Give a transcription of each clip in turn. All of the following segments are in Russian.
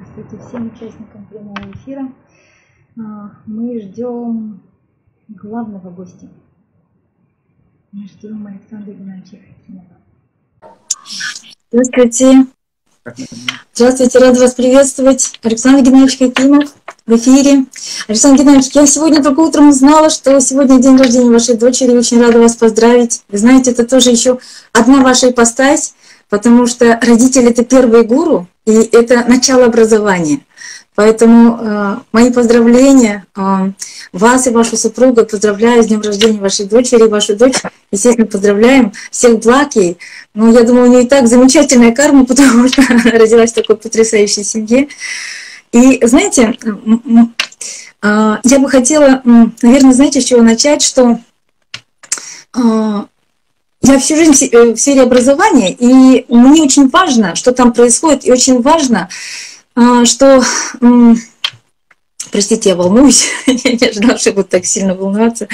Здравствуйте всем участникам прямого эфира. А, мы ждем главного гостя. Мы ждем Александра Геннадьевича Хакимова. Здравствуйте. Здравствуйте, рад вас приветствовать. Александр Геннадьевич Хакимов в эфире. Александр Геннадьевич, я сегодня только утром узнала, что сегодня день рождения вашей дочери. Очень рада вас поздравить. Вы знаете, это тоже еще одна ваша ипостась, потому что родители — это первые гуру, и это начало образования. Поэтому э, мои поздравления э, вас и вашу супругу. Поздравляю с днем рождения вашей дочери. Вашу дочь, естественно, поздравляем. Всех благ ей. Ну, я думаю, у нее и так замечательная карма, потому что она родилась в такой потрясающей семье. И знаете, э, я бы хотела, наверное, знаете, с чего начать, что э, я всю жизнь э, в сфере образования, и мне очень важно, что там происходит, и очень важно, а, что... Простите, я волнуюсь, я не ожидала, что буду так сильно волноваться.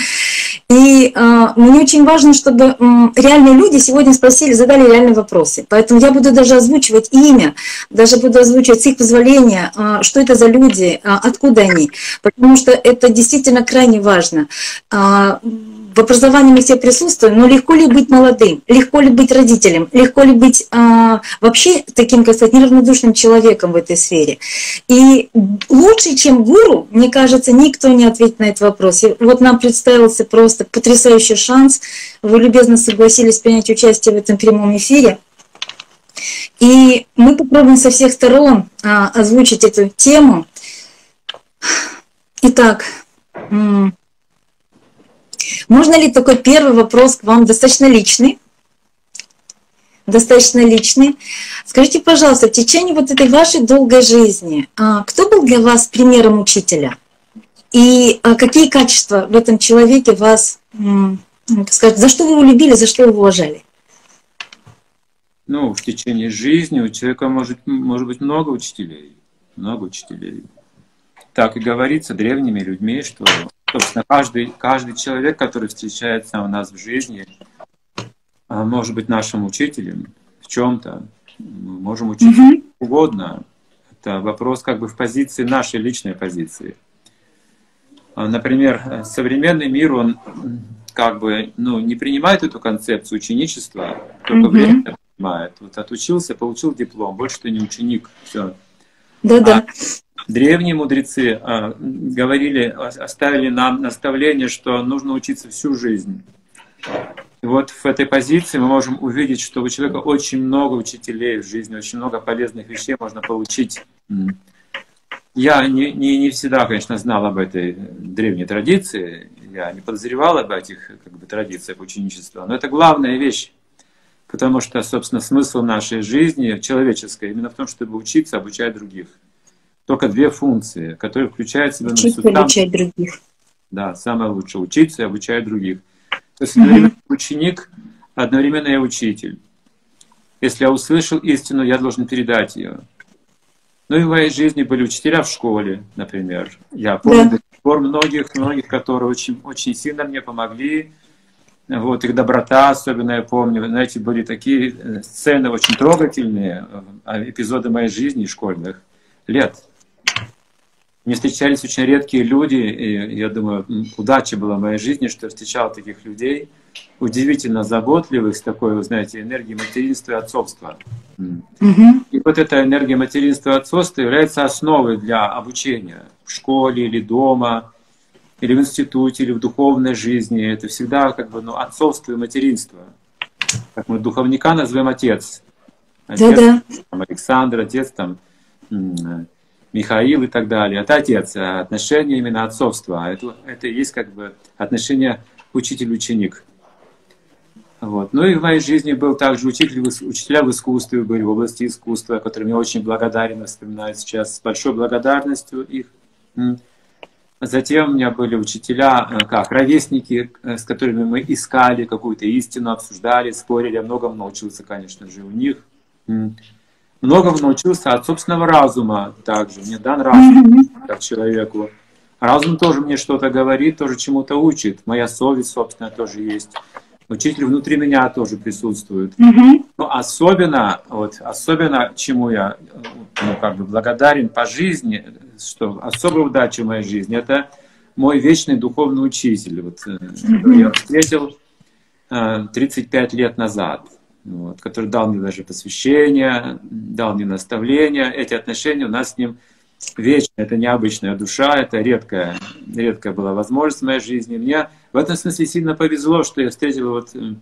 И э, мне очень важно, чтобы э, реальные люди сегодня спросили, задали реальные вопросы. Поэтому я буду даже озвучивать имя, даже буду озвучивать с их позволения, э, что это за люди, э, откуда они. Потому что это действительно крайне важно. Э, в образовании мы все присутствуем, но легко ли быть молодым, легко ли быть родителем, легко ли быть а, вообще таким, как сказать, неравнодушным человеком в этой сфере. И лучше, чем гуру, мне кажется, никто не ответит на этот вопрос. И вот нам представился просто потрясающий шанс. Вы любезно согласились принять участие в этом прямом эфире. И мы попробуем со всех сторон а, озвучить эту тему. Итак, можно ли такой первый вопрос к вам достаточно личный? Достаточно личный. Скажите, пожалуйста, в течение вот этой вашей долгой жизни, а, кто был для вас примером учителя? И а, какие качества в этом человеке вас, сказать, за что вы его любили, за что вы уважали? Ну, в течение жизни у человека может, может быть много учителей. Много учителей. Так и говорится древними людьми, что собственно, каждый, каждый человек, который встречается у нас в жизни, а, может быть нашим учителем в чем-то. Мы можем учить mm-hmm. угодно. Это вопрос как бы в позиции нашей личной позиции. А, например, современный мир, он как бы ну, не принимает эту концепцию ученичества, только mm-hmm. время принимает. Вот отучился, получил диплом, больше ты не ученик, все. Да-да. А Древние мудрецы а, говорили, оставили нам наставление, что нужно учиться всю жизнь. И вот в этой позиции мы можем увидеть, что у человека очень много учителей в жизни, очень много полезных вещей можно получить. Я не, не, не всегда, конечно, знал об этой древней традиции, я не подозревал об этих как бы, традициях ученичества, но это главная вещь, потому что, собственно, смысл нашей жизни человеческой именно в том, чтобы учиться, обучать других только две функции, которые включают в себя... Учить и обучать других. Да, самое лучшее. Учиться и обучать других. То есть одновременно угу. ученик, одновременно я учитель. Если я услышал истину, я должен передать ее. Ну и в моей жизни были учителя в школе, например. Я помню да. до сих пор многих, многих, которые очень, очень сильно мне помогли. Вот их доброта, особенно я помню, знаете, были такие э, сцены очень трогательные, э, эпизоды моей жизни школьных лет. Мне встречались очень редкие люди, и я думаю, удача была в моей жизни, что я встречал таких людей, удивительно заботливых, с такой, вы знаете, энергией материнства и отцовства. Mm-hmm. И вот эта энергия материнства и отцовства является основой для обучения в школе или дома, или в институте, или в духовной жизни. Это всегда как бы ну, отцовство и материнство. Как мы духовника назовем отец. Отец Да-да. там, Александр, отец там Михаил и так далее. Это отец, а отношение именно отцовства. Это, это и есть как бы отношение учитель-ученик. Вот. Ну и в моей жизни был также учитель, учителя в искусстве были, в области искусства, которым я очень благодарен, вспоминаю сейчас с большой благодарностью их. Затем у меня были учителя, э, как ровесники, э, с которыми мы искали какую-то истину, обсуждали, спорили. Я многому научился, конечно же, у них многому научился от собственного разума также. Мне дан разум как человеку. Разум тоже мне что-то говорит, тоже чему-то учит. Моя совесть, собственно, тоже есть. Учитель внутри меня тоже присутствует. Мгм. Но особенно, вот, особенно чему я ну, как бы благодарен по жизни, что особая удача в моей жизни, это мой вечный духовный учитель, вот, э, которого я встретил э, 35 лет назад, вот, который дал мне даже посвящение, дал мне наставления. Эти отношения у нас с ним вечные, это необычная душа, это редкая, редкая была возможность в моей жизни. Мне в этом смысле сильно повезло, что я встретил вот э,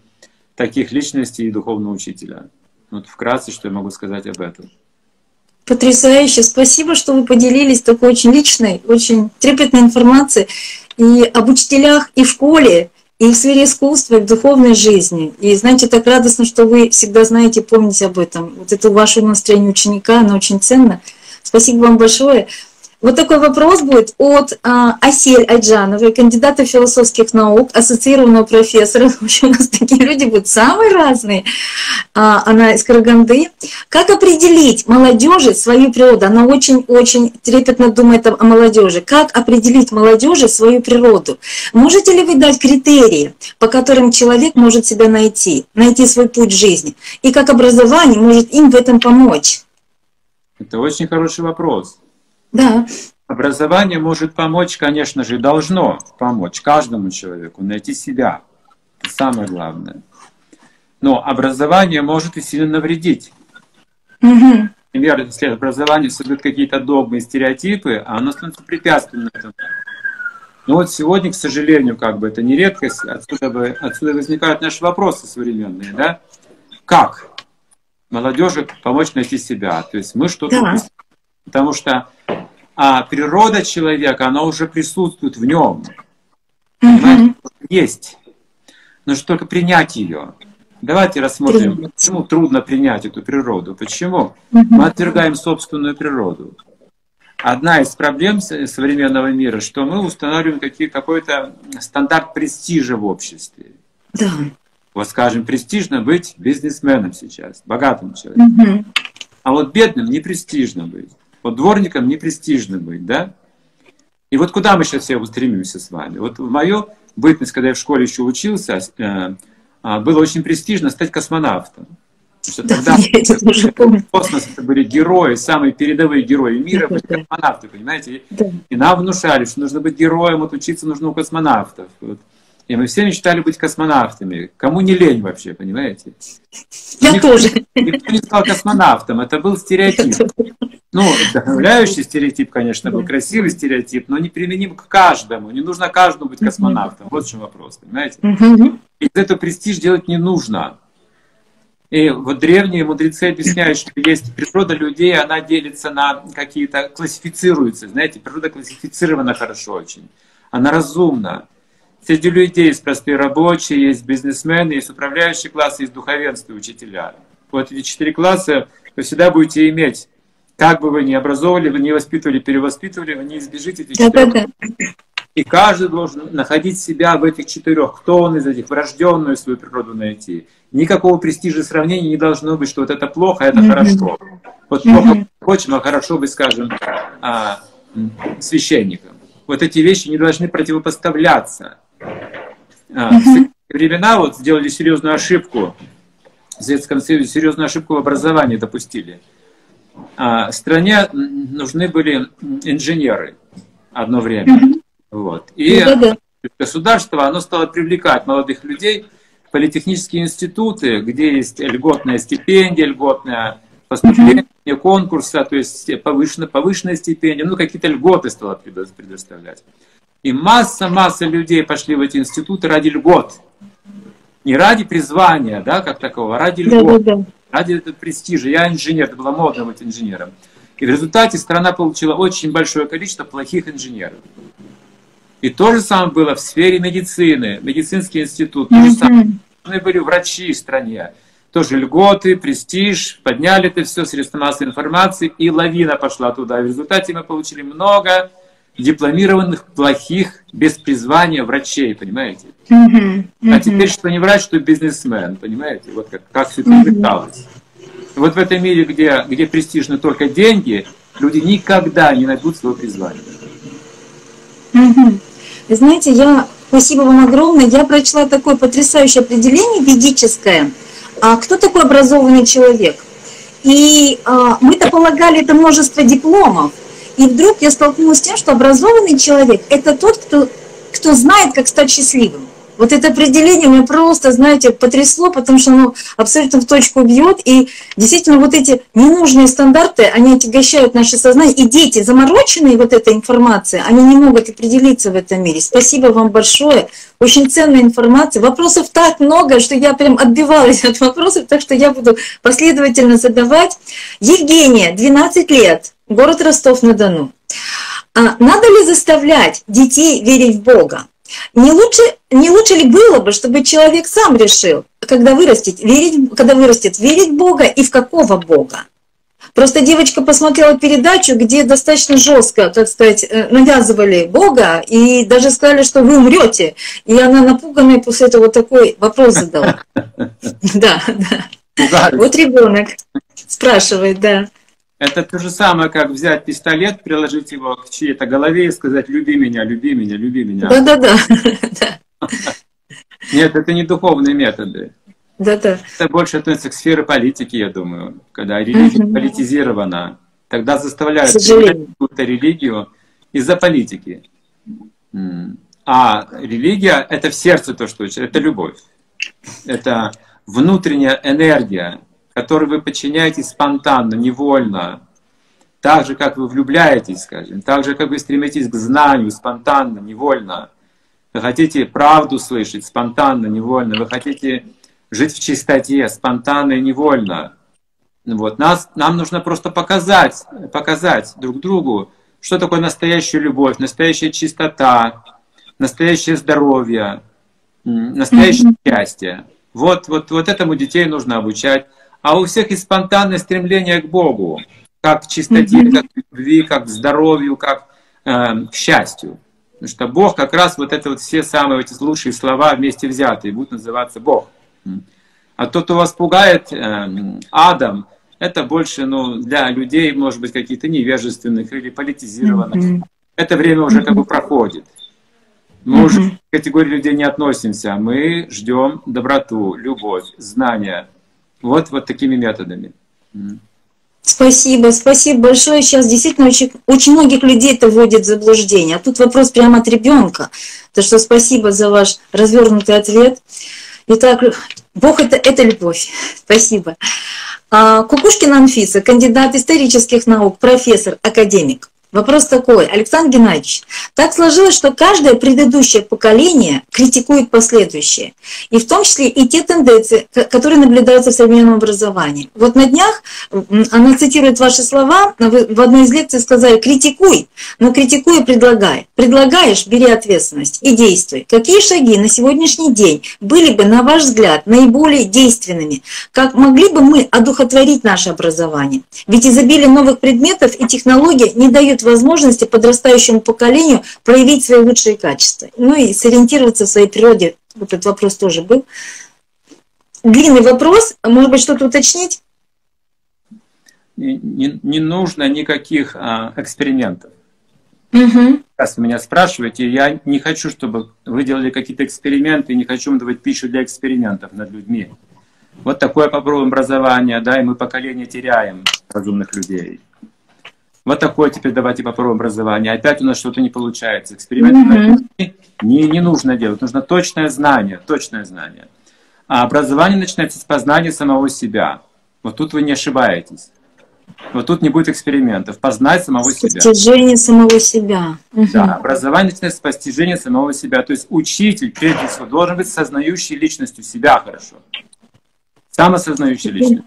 таких личностей и духовного учителя. Вот вкратце, что я могу сказать об этом. Потрясающе. Спасибо, что вы поделились такой очень личной, очень трепетной информацией и об учителях и в школе, и в сфере искусства, и в духовной жизни. И знаете, так радостно, что вы всегда знаете, помните об этом. Вот это ваше настроение ученика, оно очень ценно. Спасибо вам большое. Вот такой вопрос будет от а, Асель Айджановой, кандидата философских наук, ассоциированного профессора. В общем, у нас такие люди будут самые разные. А, она из Караганды. Как определить молодежи свою природу? Она очень-очень трепетно думает о, молодежи. Как определить молодежи свою природу? Можете ли вы дать критерии, по которым человек может себя найти, найти свой путь жизни? И как образование может им в этом помочь? Это очень хороший вопрос. Да. Образование может помочь, конечно же, должно помочь каждому человеку найти себя. Это самое главное. Но образование может и сильно навредить. Мгм. Например, если образование создает какие-то догмы и стереотипы, а оно становится препятствием этому. Но вот сегодня, к сожалению, как бы это не редкость, отсюда, отсюда возникают наши вопросы современные, да? Как молодежи помочь найти себя? То есть мы что-то... Да. Потому что а природа человека, она уже присутствует в нем. Мгм. Есть. Нужно только принять ее. Давайте рассмотрим, Принять. почему трудно принять эту природу. Почему? Мгм. Мы отвергаем собственную природу. Одна из проблем современного мира, что мы устанавливаем какие- какой-то стандарт престижа в обществе. Да. Вот, скажем, престижно быть бизнесменом сейчас, богатым человеком. Мгм. А вот бедным не престижно быть. Вот дворником не престижно быть, да? И вот куда мы сейчас все устремимся с вами? Вот в мою бытность, когда я в школе еще учился, э, а, было очень престижно стать космонавтом. Что Да, тогда помню. космос это были герои, самые передовые герои мира, были космонавты, понимаете? И нам внушали, что нужно быть героем, вот учиться нужно у космонавтов. Вот. И мы все мечтали быть космонавтами. Кому не лень вообще, понимаете? Я Никто- тоже. Никто не стал космонавтом, это был стереотип. Ну, вдохновляющий стереотип, конечно, был красивый стереотип, но не применим к каждому. Не нужно каждому быть космонавтом. Вот в чем вопрос, понимаете? Из этого престиж делать не нужно. И вот древние мудрецы объясняют, что есть природа людей, она делится на какие-то, классифицируется. Знаете, природа классифицирована хорошо очень. Она разумна. Среди людей есть простые рабочие, есть бизнесмены, есть управляющий класс, есть духовенство учителя. Вот эти четыре класса вы всегда будете иметь. Как бы вы ни образовывали, вы не воспитывали, перевоспитывали, вы не избежите этих четырех и каждый должен находить себя в этих четырех. Кто он из этих? Врожденную свою природу найти. Никакого престижа сравнения не должно быть, что вот это плохо, а это Мгм. хорошо. Вот плохо хочем, а хорошо быть, скажем, а, священником. Вот эти вещи не должны противопоставляться. А, В советские времена вот сделали серьезную ошибку. В Советском Союзе серьезную ошибку в образовании допустили. А, Стране нужны были инженеры одно время. Вот. И Да-да-да. государство, оно стало привлекать молодых людей в политехнические институты, где есть льготная стипендия, льготное поступление, конкурса, то есть повышенная, повышенная стипендия, ну какие-то льготы стало предо- предоставлять. И масса-масса людей пошли в эти институты ради льгот. Не ради призвания, да, как такого, а ради льгот Да-да-да. ради этого престижа. Я инженер, это было модно быть инженером. И в результате страна получила очень большое количество плохих инженеров. И то же самое было в сфере медицины, медицинский институт. То же самое. Были врачи в стране. Тоже льготы, престиж, подняли это все, средства массовой информации, и лавина пошла туда. И в результате мы получили много дипломированных, плохих, без призвания врачей, понимаете? Мгм. А Мгм. теперь что не врач, что бизнесмен, понимаете? Вот как, как все это увлекалось. Вот в этом мире, где, где престижны только деньги, люди никогда не найдут своего призвания. Мгм. Вы знаете, я Спасибо вам огромное. Я прочла такое потрясающее определение ведическое. А кто такой образованный человек? И а, мы-то полагали это множество дипломов. И вдруг я столкнулась с тем, что образованный человек – это тот, кто, кто знает, как стать счастливым. Вот это определение меня просто, знаете, потрясло, потому что оно абсолютно в точку бьет. И действительно вот эти ненужные стандарты, они отягощают наше сознание. И дети, замороченные вот этой информацией, они не могут определиться в этом мире. Спасибо вам большое. Очень ценная информация. Вопросов так много, что я прям отбивалась от вопросов, так что я буду последовательно задавать. Евгения, 12 лет, город Ростов-на-Дону. А надо ли заставлять детей верить в Бога? Не лучше, не лучше ли было бы, чтобы человек сам решил, когда вырастет, верить, когда вырастет, верить в Бога и в какого Бога? Просто девочка посмотрела передачу, где достаточно жестко, так сказать, э, навязывали Бога и даже сказали, что вы умрете. И она напуганная после этого такой вопрос задала. Да, да. Вот ребенок спрашивает, да. Это то же самое, как взять пистолет, приложить его к чьей-то голове и сказать «люби меня, люби меня, люби меня». Да-да-да. Нет, это не духовные методы. Да-да. Это больше относится к сфере политики, я думаю. Когда религия угу. политизирована, тогда заставляют какую-то религию из-за политики. А религия — это в сердце то, что это любовь. Это внутренняя энергия, которой вы подчиняетесь спонтанно, невольно, так же, как вы влюбляетесь, скажем, так же, как вы стремитесь к знанию спонтанно, невольно. Вы хотите правду слышать спонтанно, невольно. Вы хотите жить в чистоте спонтанно и невольно. Вот. Нас, нам нужно просто показать, показать друг другу, что такое настоящая любовь, настоящая чистота, настоящее здоровье, настоящее mm-hmm. счастье. Вот, вот, вот этому детей нужно обучать а у всех есть спонтанное стремление к Богу, как к чистоте, mm-hmm. как к любви, как к здоровью, как э, к счастью. Потому что Бог как раз вот это вот все самые эти лучшие слова вместе взятые будут называться Бог. А тот, кто вас пугает э, Адам, это больше ну, для людей, может быть, каких-то невежественных или политизированных. Mm-hmm. Это время уже как бы проходит. Мы mm-hmm. уже к категории людей не относимся. Мы ждем доброту, любовь, знания, вот, вот такими методами. Спасибо, спасибо большое. Сейчас действительно очень, очень многих людей это вводит в заблуждение. А тут вопрос прямо от ребенка. Так что спасибо за ваш развернутый ответ. Итак, Бог это, это любовь. Спасибо. А, Кукушкина Анфиса, кандидат исторических наук, профессор, академик. Вопрос такой, Александр Геннадьевич, так сложилось, что каждое предыдущее поколение критикует последующее, и в том числе и те тенденции, которые наблюдаются в современном образовании. Вот на днях она цитирует ваши слова, вы в одной из лекций сказали «критикуй», но критикуй и предлагай. Предлагаешь – бери ответственность и действуй. Какие шаги на сегодняшний день были бы, на ваш взгляд, наиболее действенными? Как могли бы мы одухотворить наше образование? Ведь изобилие новых предметов и технологий не дают возможности подрастающему поколению проявить свои лучшие качества. Ну и сориентироваться в своей природе. Вот этот вопрос тоже был. Длинный вопрос. Может быть, что-то уточнить? Не, не, не нужно никаких а, экспериментов. Угу. Раз вы меня спрашиваете, я не хочу, чтобы вы делали какие-то эксперименты, не хочу давать пищу для экспериментов над людьми. Вот такое попробуем образование, да, и мы поколение теряем разумных людей. Вот такое теперь давайте попробуем образование. Опять у нас что-то не получается. Эксперименты mm-hmm. не, не нужно делать. Нужно точное знание, точное знание. А образование начинается с познания самого себя. Вот тут вы не ошибаетесь. Вот тут не будет экспериментов. Познать самого себя. Постижение самого себя. Да, образование начинается с постижения самого себя. То есть учитель, прежде всего, должен быть сознающий личностью себя хорошо. Самосознающий личностью.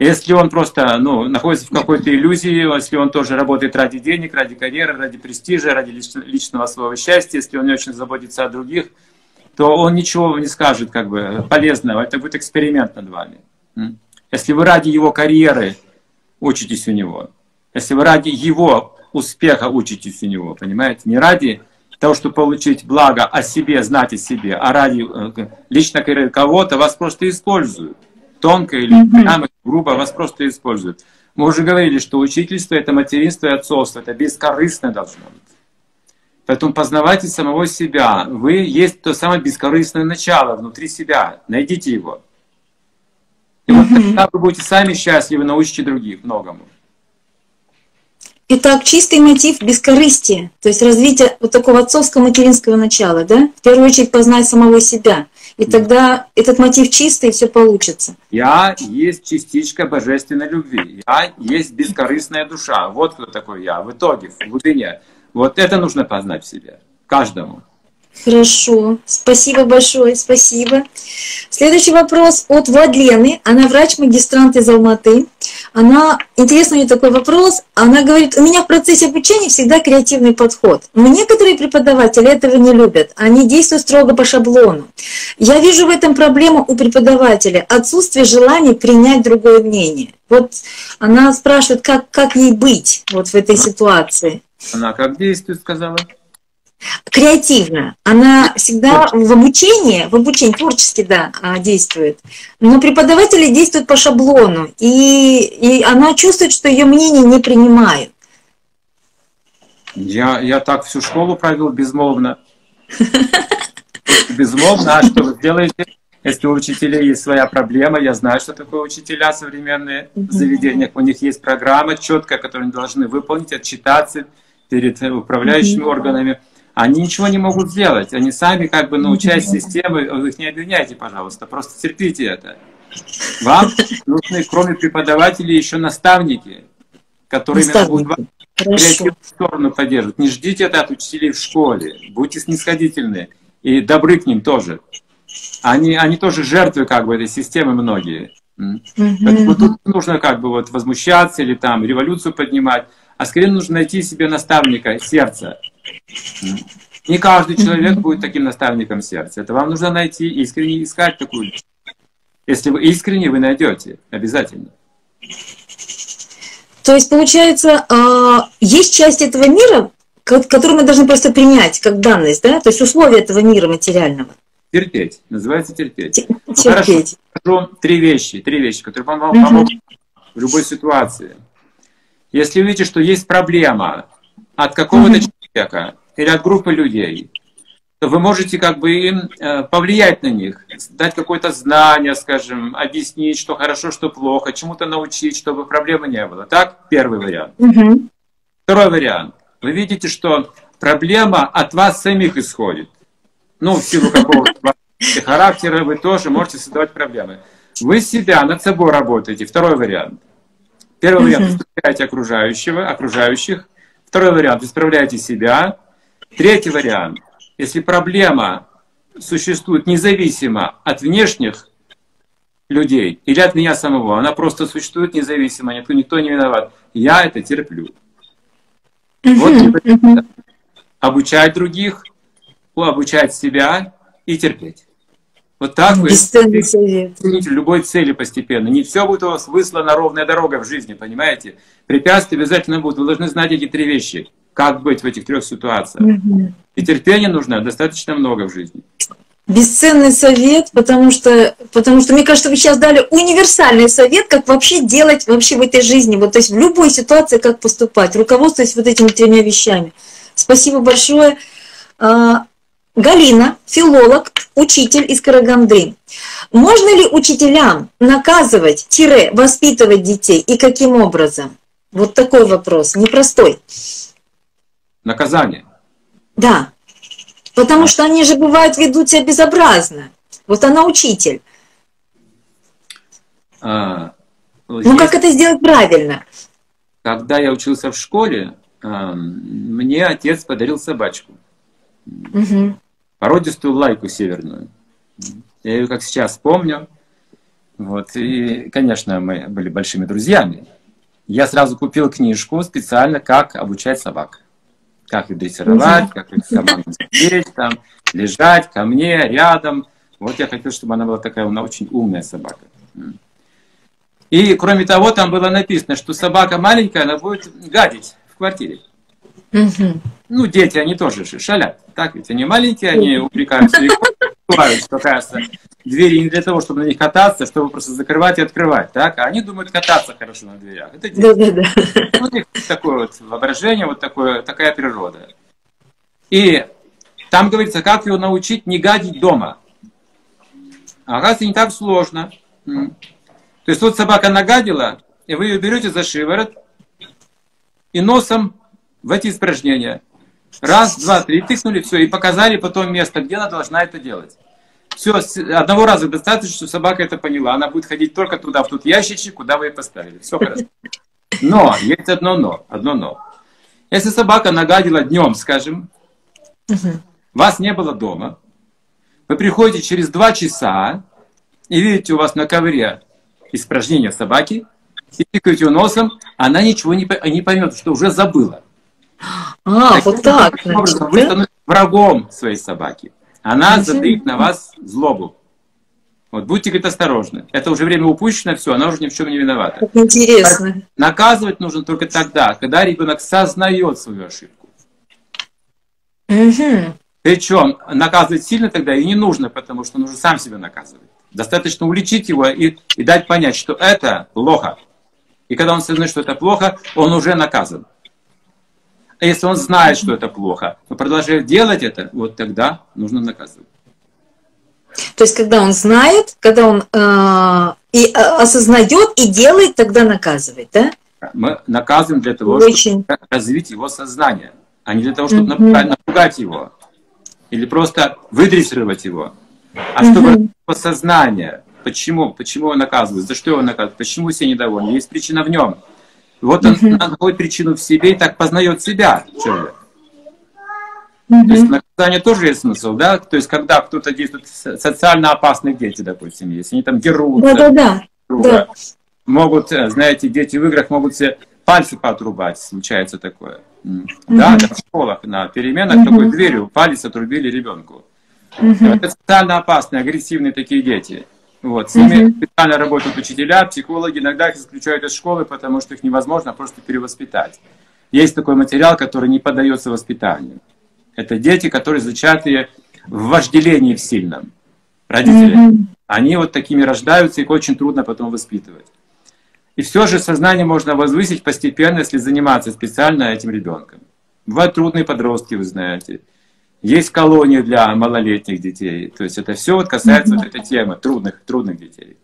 Если он просто ну, находится в какой-то иллюзии, если он тоже работает ради денег, ради карьеры, ради престижа, ради личного своего счастья, если он не очень заботится о других, то он ничего не скажет как бы полезного. Это будет эксперимент над вами. Если вы ради его карьеры учитесь у него, если вы ради его успеха учитесь у него, понимаете, не ради того, чтобы получить благо о себе, знать о себе, а ради э, лично карьеры кого-то, вас просто используют тонко или прямо, грубо вас просто используют. Мы уже говорили, что учительство – это материнство и отцовство, это бескорыстно должно быть. Поэтому познавайте самого себя. Вы есть то самое бескорыстное начало внутри себя. Найдите его. И вот тогда вы будете сами счастливы, научите других многому. Итак, чистый мотив бескорыстия, то есть развитие вот такого отцовского материнского начала, да? В первую очередь познать самого себя. И тогда этот мотив чистый, и все получится. Я есть частичка божественной любви. Я есть бескорыстная душа. Вот кто такой я. В итоге, в глубине. Вот это нужно познать в себе. Каждому. Хорошо, спасибо большое, спасибо. Следующий вопрос от Владлены. Она врач-магистрант из Алматы. Она, интересный у нее такой вопрос, она говорит, у меня в процессе обучения всегда креативный подход. Но некоторые преподаватели этого не любят, они действуют строго по шаблону. Я вижу в этом проблему у преподавателя, отсутствие желания принять другое мнение. Вот она спрашивает, как, как ей быть вот в этой ситуации. Она как действует, сказала? Креативно. Она всегда в обучении, в обучении творчески, да, а, действует. Но преподаватели действуют по шаблону, и, и она чувствует, что ее мнение не принимают. Я, я так всю школу провел безмолвно. Безмолвно, а что вы сделаете? Если у учителей есть своя проблема, я знаю, что такое учителя современные в заведениях. У них есть программа четкая, которую они должны выполнить, отчитаться перед управляющими органами они ничего не могут сделать. Они сами как бы, ну, часть системы, вы их не обвиняйте, пожалуйста, просто терпите это. Вам нужны, кроме преподавателей, еще наставники, которые будут вас в сторону поддерживать. Не ждите это от учителей в школе. Будьте снисходительны и добры к ним тоже. Они, они тоже жертвы как бы этой системы многие. Поэтому тут нужно как бы вот возмущаться или там революцию поднимать, а скорее нужно найти себе наставника сердца, не каждый человек будет таким наставником сердца. Это вам нужно найти, искренне искать такую. Если вы искренне, вы найдете. Обязательно. То есть, получается, а, есть часть этого мира, которую мы должны просто принять как данность, да? То есть условия этого мира материального. Терпеть. Называется терпеть. терпеть. Ну, хорошо. Скажу три вещи, три вещи, которые вам помогут угу. в любой ситуации. Если видите, что есть проблема от какого-то угу человека или от группы людей, то вы можете как бы им э, повлиять на них, дать какое-то знание, скажем, объяснить, что хорошо, что плохо, чему-то научить, чтобы проблемы не было. Так, первый вариант. Угу. Второй вариант. Вы видите, что проблема от вас самих исходит. Ну, в силу какого-то характера вы тоже можете создавать проблемы. Вы себя над собой работаете. Второй вариант. Первый вариант. Окружающего, окружающих. Второй вариант, исправляйте себя. Третий вариант, если проблема существует независимо от внешних людей или от меня самого, она просто существует независимо, никто, никто не виноват. Я это терплю. Вот обучать других, обучать себя и терпеть. Вот так вы достигнете любой цели постепенно. Не все будет у вас выслана ровная дорога в жизни, понимаете? Препятствия обязательно будут. Вы должны знать эти три вещи. Как быть в этих трех ситуациях. Угу. И терпения нужно достаточно много в жизни. Бесценный совет, потому что, потому что, мне кажется, вы сейчас дали универсальный совет, как вообще делать вообще в этой жизни, вот, то есть в любой ситуации, как поступать, руководствуясь вот этими тремя вещами. Спасибо большое. Галина, филолог, учитель из Караганды. Можно ли учителям наказывать, тире, воспитывать детей и каким образом? Вот такой вопрос, непростой. Наказание? Да, потому что они же бывают ведут себя безобразно. Вот она учитель. А, ну есть... как это сделать правильно? Когда я учился в школе, мне отец подарил собачку. Угу породистую лайку северную. Я ее как сейчас помню. Вот. И, конечно, мы были большими друзьями. Я сразу купил книжку специально, как обучать собак. Как их дрессировать, как их команду сидеть, там, лежать ко мне, рядом. Вот я хотел, чтобы она была такая она очень умная собака. И, кроме того, там было написано, что собака маленькая, она будет гадить в квартире. Угу. Ну, дети, они тоже шалят. Так ведь они маленькие, они упрекаются легко, что, кажется, двери не для того, чтобы на них кататься, чтобы просто закрывать и открывать, так? А они думают кататься хорошо на дверях. Это дети. Да, да, да. У них такое вот воображение, вот такое, такая природа. И там говорится, как его научить не гадить дома. А оказывается, не так сложно. То есть вот собака нагадила, и вы ее берете за шиворот и носом в эти испражнения. Раз, два, три, тыкнули, все, и показали потом место, где она должна это делать. Все, одного раза достаточно, что собака это поняла. Она будет ходить только туда, в тот ящичек, куда вы ее поставили. Все хорошо. Но, есть одно но, одно но. Если собака нагадила днем, скажем, вас не было дома, вы приходите через два часа и видите у вас на ковре испражнение собаки, и тыкаете ее носом, она ничего не, не поймет, что уже забыла. А, Таким вот так. Образом, вы становитесь врагом своей собаки. Она затаит на вас злобу. Вот будьте, говорит, осторожны. Это уже время упущено, все, она уже ни в чем не виновата. Как интересно. Наказывать нужно только тогда, когда ребенок сознает свою ошибку. Угу. Причем наказывать сильно тогда и не нужно, потому что уже сам себя наказывает. Достаточно уличить его и, и дать понять, что это плохо. И когда он сознает, что это плохо, он уже наказан. А если он знает, что это плохо, но продолжает делать это, вот тогда нужно наказывать. То есть, когда он знает, когда он э, и э, осознает и делает, тогда наказывает, да? Мы наказываем для того, Очень. чтобы развить его сознание, а не для того, чтобы напугать, напугать его или просто выдрессировать его, а чтобы mm его сознание. Почему? Почему его наказывают? За что его наказывают? Почему все недовольны? Есть причина в нем. Вот он находит причину в себе и так познает себя человек. Mm-hmm. То есть наказание тоже есть смысл, да? То есть когда кто-то действует, социально опасные дети, допустим, если они там дерутся, да, да, да. могут, э, знаете, дети в играх могут себе пальцы поотрубать, случается такое. Mm-hmm. Да, в школах на переменах mm-hmm. такой дверью палец отрубили ребенку. Mm-hmm. Это социально опасные, агрессивные такие дети. Вот. С ними mm-hmm. специально работают учителя, психологи, иногда их исключают из школы, потому что их невозможно просто перевоспитать. Есть такой материал, который не поддается воспитанию. Это дети, которые зачатые в вожделении в сильном. Родители. Mm-hmm. Они вот такими рождаются, их очень трудно потом воспитывать. И все же сознание можно возвысить постепенно, если заниматься специально этим ребенком. Бывают трудные подростки, вы знаете. Есть колонии для малолетних детей. То есть это все вот касается mm-hmm. вот этой темы трудных, трудных детей.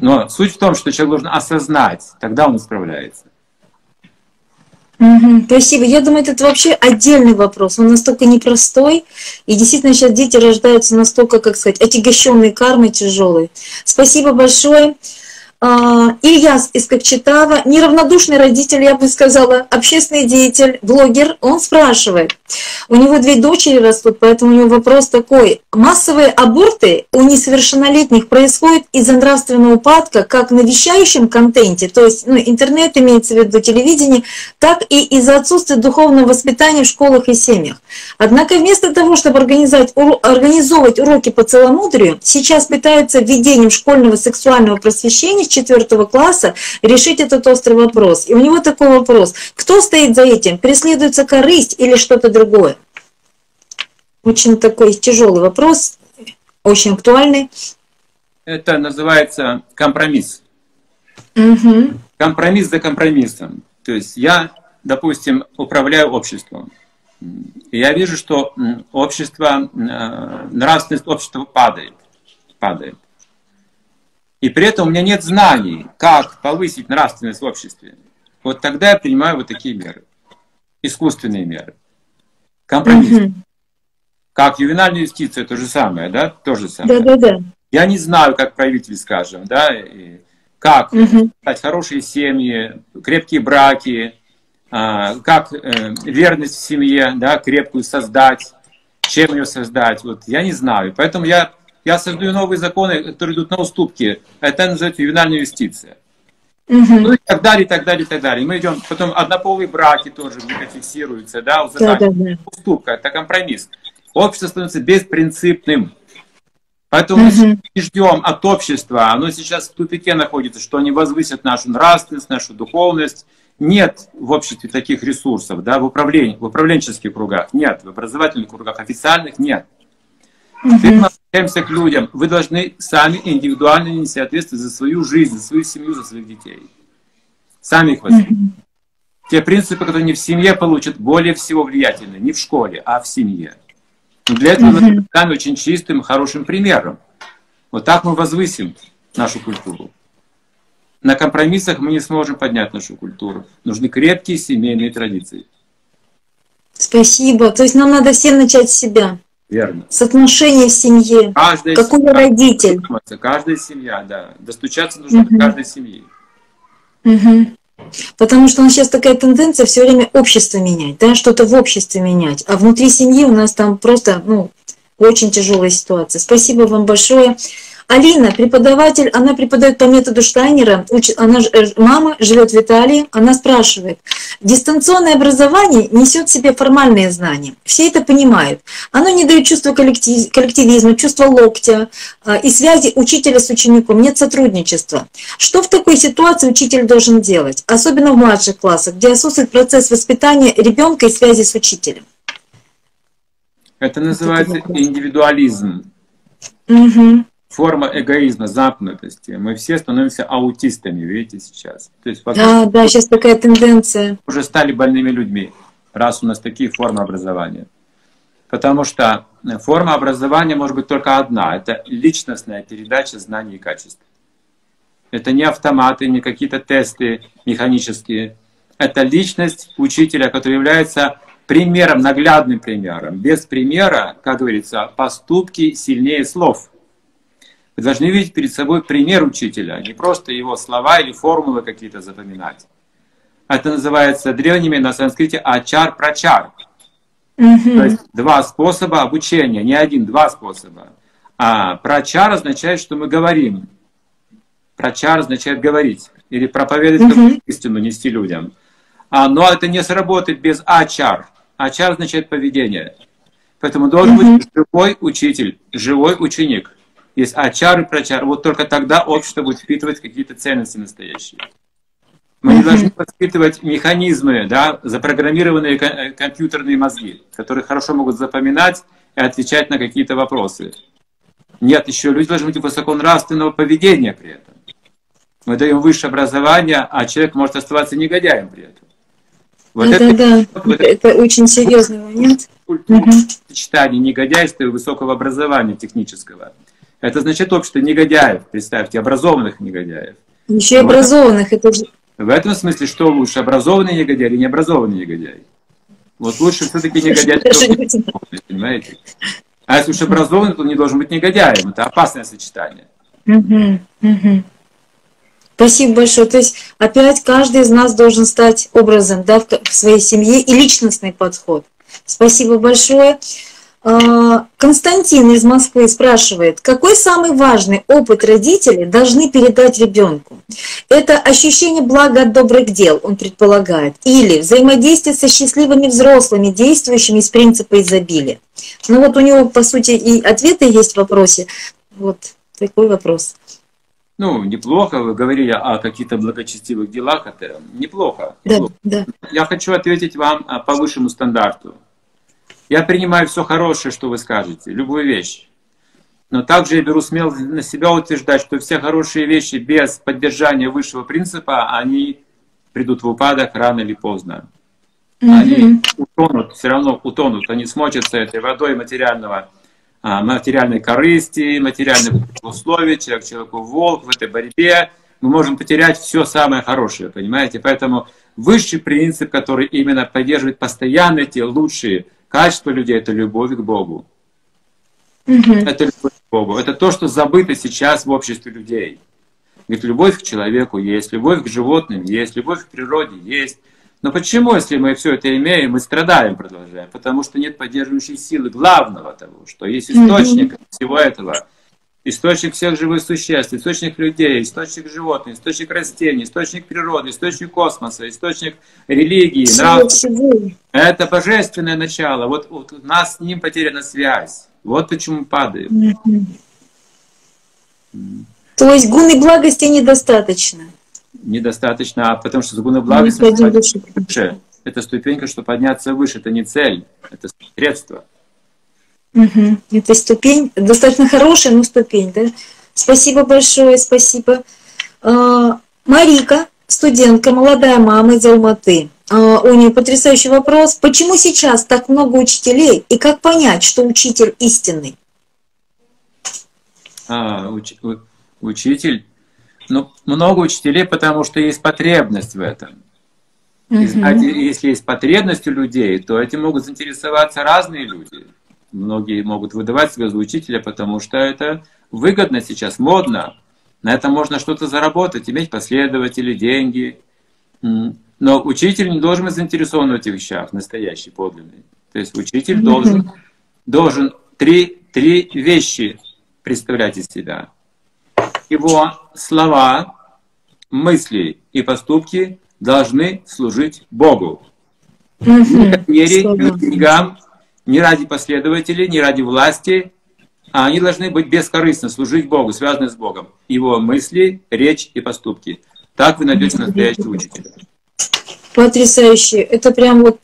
Но суть в том, что человек должен осознать, тогда он исправляется. Угу, спасибо. Я думаю, это вообще отдельный вопрос. Он настолько непростой. И действительно сейчас дети рождаются настолько, как сказать, отягощенные кармой тяжелой. Спасибо большое. А, Ильяс из Кокчетава, неравнодушный родитель, я бы сказала, общественный деятель, блогер, он спрашивает, у него две дочери растут, поэтому у него вопрос такой, массовые аборты у несовершеннолетних происходят из-за нравственного упадка как на вещающем контенте, то есть ну, интернет имеется в виду телевидение, так и из-за отсутствия духовного воспитания в школах и семьях. Однако вместо того, чтобы организовать, организовывать уроки по целомудрию, сейчас пытаются введением школьного сексуального просвещения четвертого класса решить этот острый вопрос. И у него такой вопрос, кто стоит за этим? Преследуется корысть или что-то другое? Очень такой тяжелый вопрос, очень актуальный. Это называется компромисс. Угу. Компромисс за компромиссом. То есть я, допустим, управляю обществом. Я вижу, что общество, э, нравственность общества падает. падает. И при этом у меня нет знаний, как повысить нравственность в обществе. Вот тогда я принимаю вот такие меры. Искусственные меры. Компромисс. Mm-hmm. Как ювенальная юстиция, то же самое, да? То же самое. Да, да, да. Я не знаю, как правитель, скажем, да, и как mm-hmm. создать хорошие семьи, крепкие браки, а, как э, верность в семье, да, крепкую создать, чем ее создать. Вот я не знаю. Поэтому я я создаю новые законы, которые идут на уступки. Это называется ювенальная юстиция. Угу. Ну и так далее, и так далее, и так далее. Мы идем, потом однополые браки тоже фиксируются, да, да, да, да. уступка, это компромисс. Общество становится беспринципным. Поэтому угу. мы ждем от общества, оно сейчас в тупике находится, что они возвысят нашу нравственность, нашу духовность. Нет в обществе таких ресурсов, да, в управлении, в управленческих кругах нет, в образовательных кругах официальных нет. Мы обращаемся к людям. Вы должны сами индивидуально нести ответственность за свою жизнь, за свою семью, за своих детей. Сами их воспитывать. те принципы, которые не в семье получат, более всего влиятельны. Не в школе, а в семье. Но для этого mm-hmm. мы станем очень чистым, хорошим примером. Вот так мы возвысим нашу культуру. На компромиссах мы не сможем поднять нашу культуру. Нужны крепкие семейные традиции. Спасибо. То есть нам надо всем начать с себя. Верно. С отношений в семье. Каждая Какой семья, родитель? Каждая семья, да. Достучаться нужно угу. до каждой семьи. Угу. Потому что у нас сейчас такая тенденция все время общество менять, да, что-то в обществе менять. А внутри семьи у нас там просто, ну, очень тяжелая ситуация. Спасибо вам большое. Алина, преподаватель, она преподает по методу Штайнера, она, э, мама живет в Италии, она спрашивает, дистанционное образование несет в себе формальные знания, все это понимают, оно не дает чувства коллектив, коллективизма, чувства локтя а, и связи учителя с учеником, нет сотрудничества. Что в такой ситуации учитель должен делать, особенно в младших классах, где отсутствует процесс воспитания ребенка и связи с учителем? Это называется индивидуализм. Угу форма эгоизма, замкнутости. Мы все становимся аутистами, видите, сейчас. То есть, да, да, сейчас такая тенденция. Уже стали больными людьми, раз у нас такие формы образования. Потому что форма образования может быть только одна. Это личностная передача знаний и качеств. Это не автоматы, не какие-то тесты механические. Это личность учителя, который является примером, наглядным примером. Без примера, как говорится, поступки сильнее слов – вы должны видеть перед собой пример учителя, не просто его слова или формулы какие-то запоминать. Это называется древними на санскрите ачар-прачар. Mm-hmm. То есть два способа обучения, не один, два способа. А прачар означает, что мы говорим. Прачар означает говорить или проповедовать mm-hmm. истину, нести людям. А, но это не сработает без ачар. Ачар означает поведение. Поэтому должен mm-hmm. быть живой учитель, живой ученик есть ачар и прачар. Вот только тогда общество будет впитывать какие-то ценности настоящие. Мы не должны воспитывать механизмы, да, запрограммированные э, компьютерные мозги, которые хорошо могут запоминать и отвечать на какие-то вопросы. Нет, еще люди должны быть высоконравственного поведения при этом. Мы даем высшее образование, а человек может оставаться негодяем при этом. Вот да, это, да, вот это, это очень серьезный момент. Культура сочетания негодяйства и высокого образования технического. Это значит общество негодяев, представьте, образованных негодяев. Еще и образованных, это же... В этом смысле что лучше, образованный негодяй или необразованный негодяй? Вот лучше все-таки негодяй, понимаете? А если уж образованный, то он не должен быть негодяем. Это опасное сочетание. Угу, угу. Спасибо большое. То есть опять каждый из нас должен стать образом да, в своей семье и личностный подход. Спасибо большое. А, Константин из Москвы спрашивает, какой самый важный опыт родителей должны передать ребенку? Это ощущение блага от добрых дел, он предполагает, или взаимодействие со счастливыми взрослыми, действующими из принципа изобилия. Ну вот у него, по сути, и ответы есть в вопросе. Вот такой вопрос. Ну, неплохо, вы говорили о каких-то благочестивых делах, это неплохо. Да, неплохо. да. Я хочу ответить вам по высшему стандарту. Я принимаю все хорошее, что вы скажете, любую вещь. Но также я беру смело на себя утверждать, что все хорошие вещи без поддержания высшего принципа, они придут в упадок рано или поздно. Mm-hmm. Они утонут, все равно утонут, они смочатся этой водой материального, а, материальной корысти, материальных условий, человек человеку волк в этой борьбе. Мы можем потерять все самое хорошее, понимаете? Поэтому высший принцип, который именно поддерживает постоянно эти лучшие Качество людей – это любовь к Богу. Угу. Это любовь к Богу. Это то, что забыто сейчас в обществе людей. Говорит, любовь к человеку есть, любовь к животным есть, любовь к природе есть. Но почему, если мы все это имеем, мы страдаем, продолжаем? Потому что нет поддерживающей силы главного того, что есть источник mm всего этого источник всех живых существ, источник людей, источник животных, источник растений, источник природы, источник космоса, источник религии, нравов. Это божественное начало. Вот, вот у нас с ним потеряна связь. Вот почему падаем. То есть гуны благости недостаточно? Недостаточно, а потому что гуны благости выше. Это ступенька, чтобы подняться выше. Это не цель, это средство. Угу. Это ступень, достаточно хорошая, но ступень, да? Спасибо большое, спасибо. А, Марика, студентка, молодая мама из Алматы. а, у нее потрясающий вопрос. Почему сейчас так много учителей? И как понять, что учитель истинный? А, уч, учитель? Ну, много учителей, потому что есть потребность в этом. Знаете, если есть потребность у людей, то этим могут заинтересоваться разные люди. Многие могут выдавать себя за учителя, потому что это выгодно сейчас, модно. На этом можно что-то заработать, иметь последователей, деньги. Но учитель не должен быть заинтересован в этих вещах, настоящий, подлинный. То есть учитель должен, должен три, три вещи представлять из себя. Его слова, мысли и поступки должны служить Богу. Не вере, не деньгам, не ради последователей, не ради власти, а они должны быть бескорыстно, служить Богу, связаны с Богом. Его мысли, речь и поступки. Так вы найдете настоящего учителя. Потрясающе. Это прям вот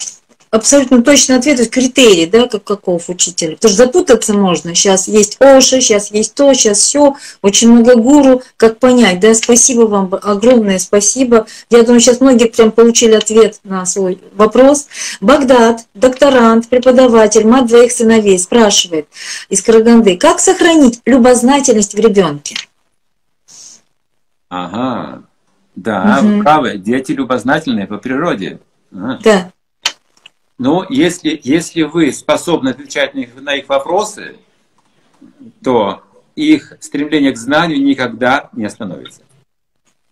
абсолютно точный ответ, то есть критерий, да, как каков учитель. Потому что запутаться можно. Сейчас есть Оша, сейчас есть то, сейчас все, очень много гуру. Как понять, да, спасибо вам, огромное спасибо. Я думаю, сейчас многие прям получили ответ на свой вопрос. Багдад, докторант, преподаватель, мать двоих сыновей, спрашивает из Караганды, как сохранить любознательность в ребенке? Ага, да, угу. правы, дети любознательные по природе. Ага. Да. Но если, если вы способны отвечать на их, на их вопросы, то их стремление к знанию никогда не остановится.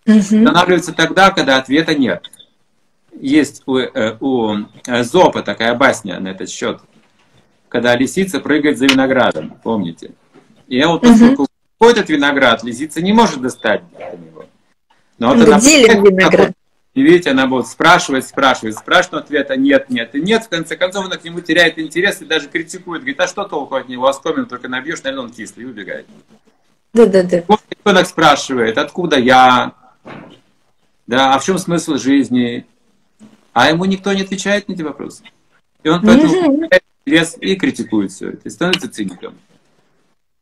Угу. Останавливается тогда, когда ответа нет. Есть у, э, у Зопа такая басня на этот счет, когда лисица прыгает за виноградом, помните? И вот поскольку угу. этот виноград, лисица не может достать до него. Но вот она виноград. И видите, она будет спрашивать, спрашивать, спрашивать, но ответа нет, нет и нет. В конце концов, она к нему теряет интерес и даже критикует. Говорит, а что толку от него? Оскомину только набьешь, наверное, он кислый и убегает. Да-да-да. Вот ребенок спрашивает, откуда я? Да, а в чем смысл жизни? А ему никто не отвечает на эти вопросы. И он поэтому теряет интерес и критикует все это, и становится циником.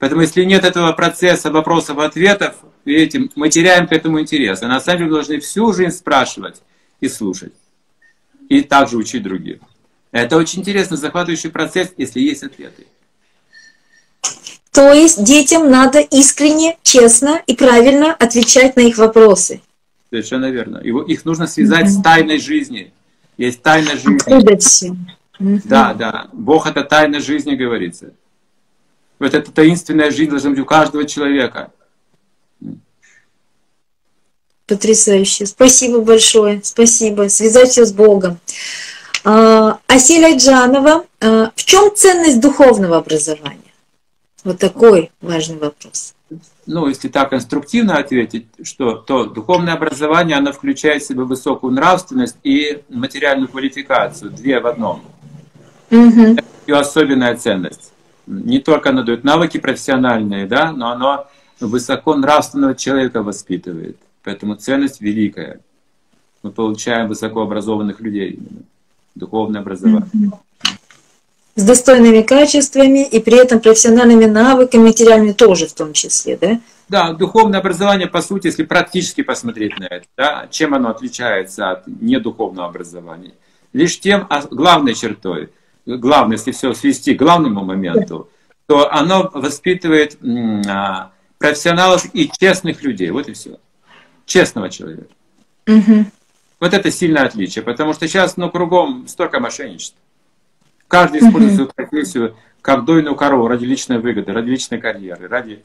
Поэтому если нет этого процесса вопросов-ответов, видите, мы теряем к этому интерес. А на самом деле мы должны всю жизнь спрашивать и слушать. И также учить других. Это очень интересный, захватывающий процесс, если есть ответы. То есть детям надо искренне, честно и правильно отвечать на их вопросы. Совершенно верно. Его, их нужно связать mm-hmm. с тайной жизни. Есть тайна жизни. Откуда все? Да, да. Бог это тайна жизни, говорится. Вот эта таинственная жизнь должна быть у каждого человека. Потрясающе. Спасибо большое. Спасибо. Связать все с Богом. А, Аселя Джанова. А, в чем ценность духовного образования? Вот такой важный вопрос. Ну, если так конструктивно ответить, что то духовное образование, оно включает в себя высокую нравственность и материальную квалификацию, две в одном. Угу. Это ее особенная ценность. Не только оно дает навыки профессиональные, да, но оно высоко нравственного человека воспитывает. Поэтому ценность великая. Мы получаем высокообразованных людей именно. Духовное образование. С достойными качествами и при этом профессиональными навыками, материальными тоже в том числе, да? Да, духовное образование, по сути, если практически посмотреть на это, да, чем оно отличается от недуховного образования? Лишь тем, а главной чертой, главное, если все свести к главному моменту, то оно воспитывает а, профессионалов и честных людей. Вот и все честного человека. Угу. Вот это сильное отличие, потому что сейчас ну, кругом столько мошенничества. Каждый использует угу. свою профессию как дойную корову ради личной выгоды, ради личной карьеры, ради...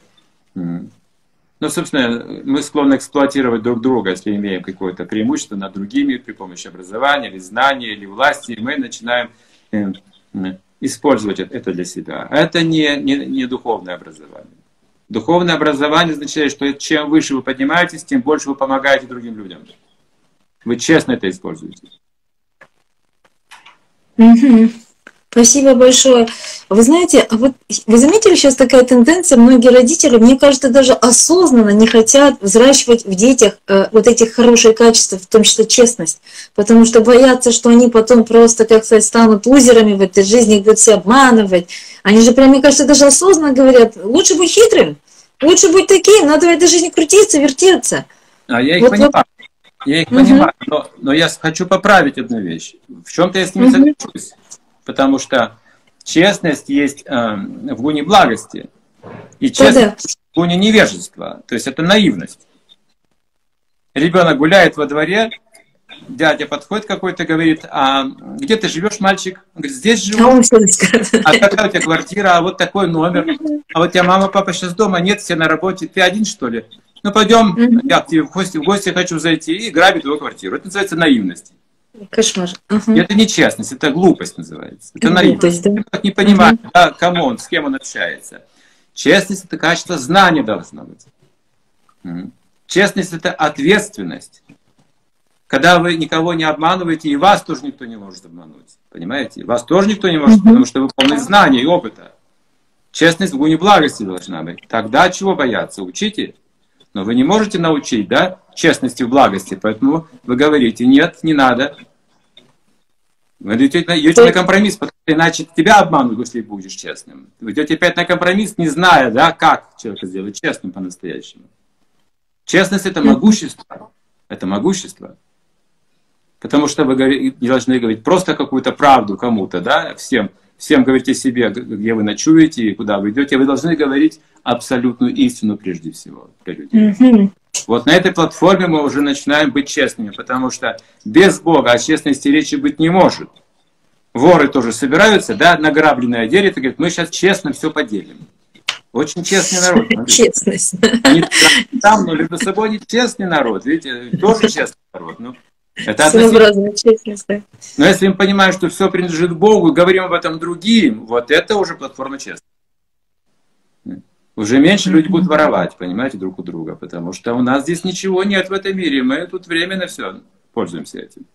Ну, собственно, мы склонны эксплуатировать друг друга, если имеем какое-то преимущество над другими при помощи образования, или знания, или власти, и мы начинаем э, использовать это для себя. Это не, не, не духовное образование. Духовное образование означает, что чем выше вы поднимаетесь, тем больше вы помогаете другим людям. Вы честно это используете. Угу. Спасибо большое. Вы знаете, а вот вы заметили сейчас такая тенденция, многие родители, мне кажется, даже осознанно не хотят взращивать в детях э, вот этих хорошие качества, в том числе честность, потому что боятся, что они потом просто, как сказать, станут лузерами в этой жизни, их будут все обманывать. Они же прям, мне кажется, даже осознанно говорят, лучше быть хитрым, лучше быть таким, надо в этой жизни крутиться, вертеться. А я их вот, понимаю. Я их понимаю, но, но я хочу поправить одну вещь. В чем-то я с ними соглашусь. Потому что честность есть э, в гуне благости. И честность в гуне невежества. То есть это наивность. Ребенок гуляет во дворе, дядя подходит какой-то, говорит, а где ты живешь, мальчик? Он говорит, здесь живу. А какая у тебя квартира? А вот такой номер. А вот у тебя мама, папа сейчас дома, нет, все на работе. Ты один, что ли? Ну, пойдем, я к тебе в гости, в гости хочу зайти и грабить твою квартиру. Это называется наивность. Кошмар. Угу. Это не честность, это глупость называется. Это наивность. Да? Не понимает, угу. да, кому он, с кем он общается. Честность – это качество знания должно быть. Честность – это ответственность. Когда вы никого не обманываете, и вас тоже никто не может обмануть. Понимаете? Вас тоже никто не может, потому что вы полны знаний и опыта. Честность в гуне благости должна быть. Тогда чего бояться? Учите. Но вы не можете научить, да, честности в благости, поэтому вы говорите, нет, не надо. Вы идете, идете на компромисс, потому что иначе тебя обманут, если будешь честным. Вы идете опять на компромисс, не зная, да, как человека сделать честным по-настоящему. Честность – это могущество. Это могущество. Потому что вы не должны говорить просто какую-то правду кому-то, да, всем – всем говорите себе, где вы ночуете и куда вы идете, вы должны говорить абсолютную истину прежде всего для людей. Mm-hmm. Вот на этой платформе мы уже начинаем быть честными, потому что без Бога о честности речи быть не может. Воры тоже собираются, да, награбленное делят и говорят, мы сейчас честно все поделим. Очень честный народ. Смотрите. Честность. Они там, но между собой не честный народ, видите, тоже честный народ. Ну, это Своеобразная честность, да. Но если мы понимаем, что все принадлежит Богу, говорим об этом другим, вот это уже платформа честности. Уже меньше люди будут воровать, понимаете, друг у друга, потому что у нас здесь ничего нет в этом мире, мы тут временно все пользуемся этим.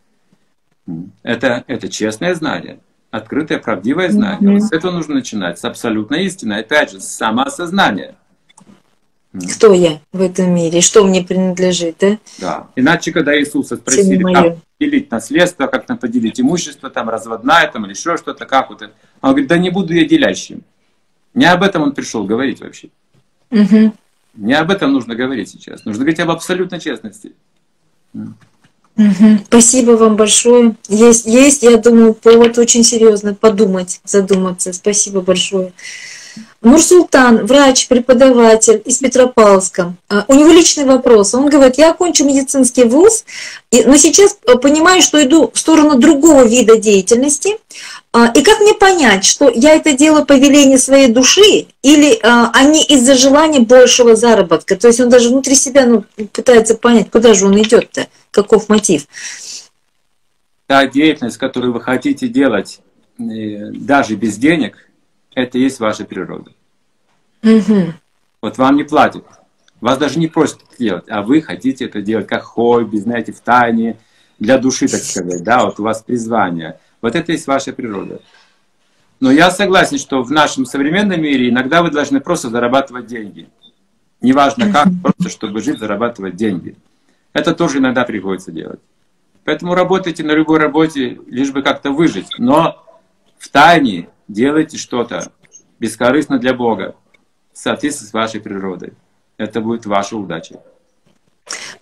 Это, это честное знание, открытое, правдивое знание. Вот с этого нужно начинать, с абсолютной истины, опять же, с самоосознания кто я в этом мире, что мне принадлежит, да? Да. Иначе, когда Иисуса спросили, как поделить наследство, как там поделить имущество, там разводная, там или еще что-то, как вот это. Он говорит, да не буду я делящим. Не об этом он пришел говорить вообще. Угу. Не об этом нужно говорить сейчас. Нужно говорить об абсолютной честности. Угу. Спасибо вам большое. Есть, есть, я думаю, повод очень серьезно подумать, задуматься. Спасибо большое. Нурсултан, врач, преподаватель из Петропавловска. А, у него личный вопрос. Он говорит, я окончу медицинский вуз, но сейчас э, понимаю, что иду в сторону другого вида деятельности. А, и как мне понять, что я это делаю по велению своей души или а, они из-за желания большего заработка? То есть он даже внутри себя ну, пытается понять, куда же он идет-то, каков мотив. Та деятельность, которую вы хотите делать э, даже без денег – это и есть ваша природа. Угу. Вот вам не платят. Вас даже не просят это делать, а вы хотите это делать как хобби, знаете, в тайне, для души, так сказать, да, вот у вас призвание. Вот это есть ваша природа. Но я согласен, что в нашем современном мире иногда вы должны просто зарабатывать деньги. Неважно как, просто чтобы жить, зарабатывать деньги. Это тоже иногда приходится делать. Поэтому работайте на любой работе, лишь бы как-то выжить. Но в тайне делайте что-то бескорыстно для Бога, в соответствии с вашей природой. Это будет ваша удача.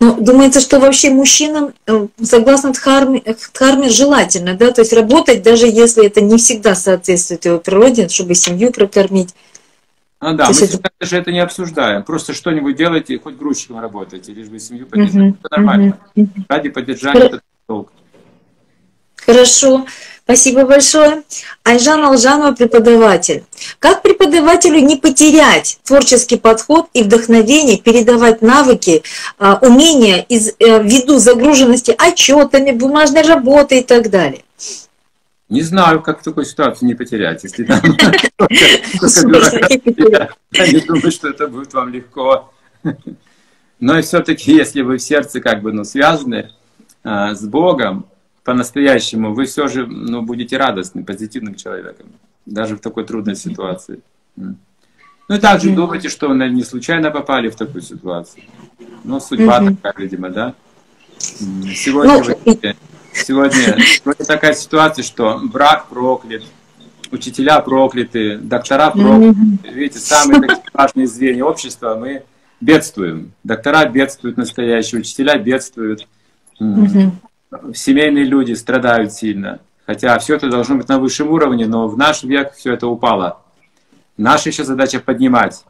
Ну, думается, что вообще мужчинам, э, согласно Дхарме, Дхарме, желательно, да, то есть работать, даже если это не всегда соответствует его природе, чтобы семью прокормить. А, да, то мы это... даже это не обсуждаем. Просто что-нибудь делайте, хоть грузчиком работайте, лишь бы семью поддержать. Uh-huh, это нормально. Uh-huh. Ради поддержания Хор... это долг. Хорошо. Спасибо большое. Айжан Алжанова, преподаватель. Как преподавателю не потерять творческий подход и вдохновение, передавать навыки, а, умения из, э, ввиду загруженности отчетами, бумажной работы и так далее? Не знаю, как в такой ситуации не потерять, если там... Я не думаю, что это будет вам легко. Но все-таки, если вы в сердце как бы ну, связаны а, с Богом, по-настоящему, вы все же ну, будете радостным, позитивным человеком, даже в такой трудной ситуации. Ну и также mm-hmm. думайте, что вы не случайно попали в такую ситуацию. Ну, судьба mm-hmm. такая, видимо, да? Сегодня, ну, вы, сегодня, сегодня такая ситуация, что брак проклят, учителя прокляты, доктора прокляты. Mm-hmm. Видите, самые такие важные звенья общества мы бедствуем. Доктора бедствуют настоящие, учителя бедствуют. Мгм. Семейные люди страдают сильно. Хотя все это должно быть на высшем уровне, но в наш век все это упало. Наша еще задача поднимать.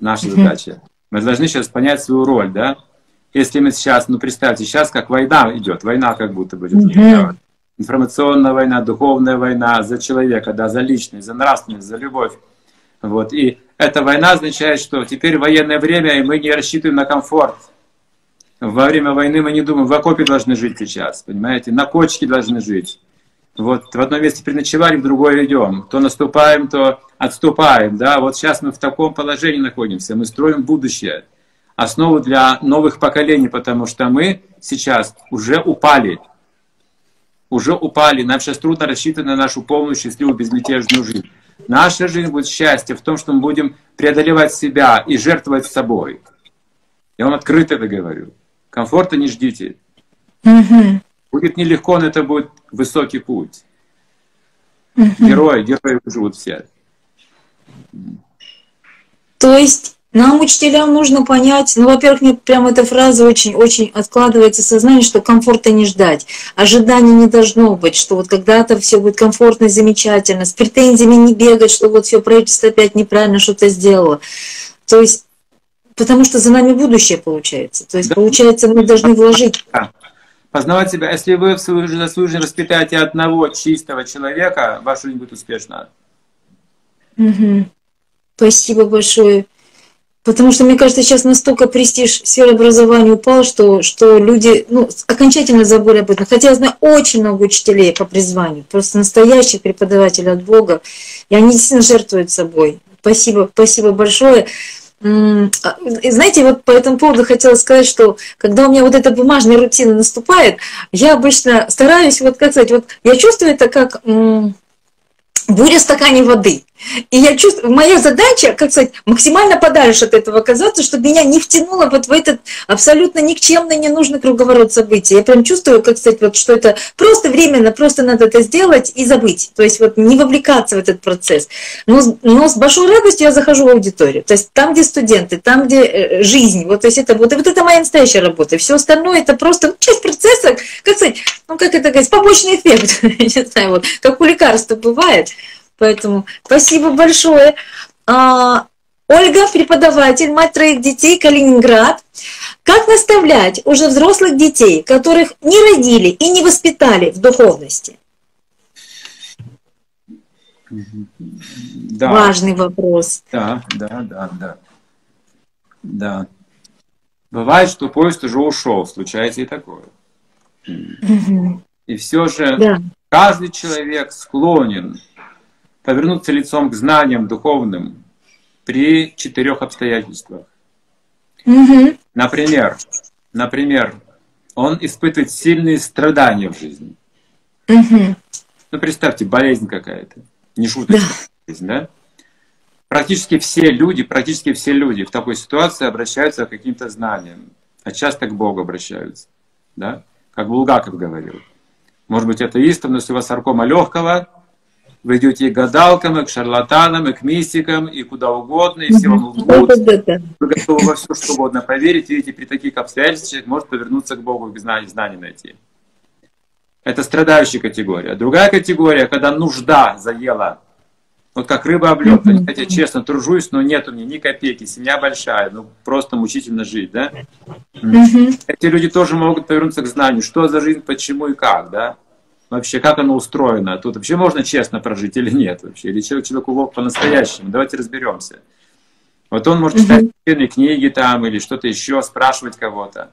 Наша задача. Мы должны сейчас понять свою роль, да? Если мы сейчас, ну представьте, сейчас как война идет, война как будто бы идет. Информационная война, духовная война за человека, да, за личность, за нравственность, за любовь. Вот. И эта война означает, что теперь военное время, и мы не рассчитываем на комфорт. Во время войны мы не думаем, в окопе должны жить сейчас, понимаете, на кочке должны жить. Вот в одном месте переночевали, в другое идем. То наступаем, то отступаем. Да? Вот сейчас мы в таком положении находимся. Мы строим будущее. Основу для новых поколений, потому что мы сейчас уже упали. Уже упали. Нам сейчас трудно рассчитывать на нашу полную, счастливую, безмятежную жизнь. Наша жизнь будет счастье в том, что мы будем преодолевать себя и жертвовать собой. Я вам открыто это говорю. Комфорта не ждите. Мгм. Будет нелегко, но это будет высокий путь. Мгм. Герои, герои живут все. То есть нам, учителям, нужно понять, ну, во-первых, мне прям эта фраза очень-очень откладывается сознание, что комфорта не ждать. Ожиданий не должно быть, что вот когда-то все будет комфортно и замечательно, с претензиями не бегать, что вот все правительство опять неправильно что-то сделало. То есть, потому что за нами будущее получается. То есть, Да. получается, мы должны вложить. Познавать себя. Если вы в свою жизнь, свою жизнь воспитаете одного чистого человека, ваша жизнь будет успешна. Мгм. Спасибо большое. Потому что, мне кажется, сейчас настолько престиж сферы образования упал, что, что люди ну, окончательно забыли об этом. Хотя я знаю очень много учителей по призванию, просто настоящих преподавателей от Бога, и они действительно жертвуют собой. Спасибо, спасибо большое. А, и Знаете, вот по этому поводу хотела сказать, что когда у меня вот эта бумажная рутина наступает, я обычно стараюсь, вот как сказать, вот я чувствую это как буря в стакане воды. И я чувствую, моя задача, как сказать, максимально подальше от этого оказаться, чтобы меня не втянуло вот в этот абсолютно никчемный, ненужный круговорот событий. Я прям чувствую, как сказать, вот, что это просто временно, просто надо это сделать и забыть. То есть вот не вовлекаться в этот процесс. Но, но с большой радостью я захожу в аудиторию. То есть там, где студенты, там, где э, жизнь. Вот, то есть это, вот, вот это моя настоящая работа. Все остальное это просто ну, часть процесса, как сказать, ну как это сказать, побочный эффект. Не знаю, вот, как у лекарства бывает. Поэтому спасибо большое. А, Ольга, преподаватель, мать троих детей, Калининград. Как наставлять уже взрослых детей, которых не родили и не воспитали в духовности? Да, Важный вопрос. да, да, да, да. Да. Бывает, что поезд уже ушел, случается и такое. Мгм. И все же Да. каждый человек склонен повернуться лицом к знаниям духовным при четырех обстоятельствах. Мгм. Например, например, он испытывает сильные страдания в жизни. Мгм. Ну, представьте, болезнь какая-то. Не шуточная болезнь, да? Практически все люди, практически все люди в такой ситуации обращаются к каким-то знаниям. А часто к Богу обращаются. Да? Как Булгаков говорил. Может быть, атеистом, но если у вас саркома легкого, вы идете к гадалкам, и к шарлатанам, и к мистикам, и куда угодно, и все вам лгут. Вы готовы во все, что угодно поверить. Видите, при таких обстоятельствах человек может повернуться к Богу и знаний найти. Это страдающая категория. Другая категория, когда нужда заела. Вот как рыба об лед. Мгм. Хотя честно тружусь, но нет у меня ни копейки, семья большая, ну просто мучительно жить, да? Эти люди тоже могут повернуться к знанию, что за жизнь, почему и как, да? Вообще, как оно устроено? Тут вообще можно честно прожить или нет вообще? Или человек человеку волк по-настоящему? Давайте разберемся. Вот он может читать священные книги там или что-то еще, спрашивать кого-то.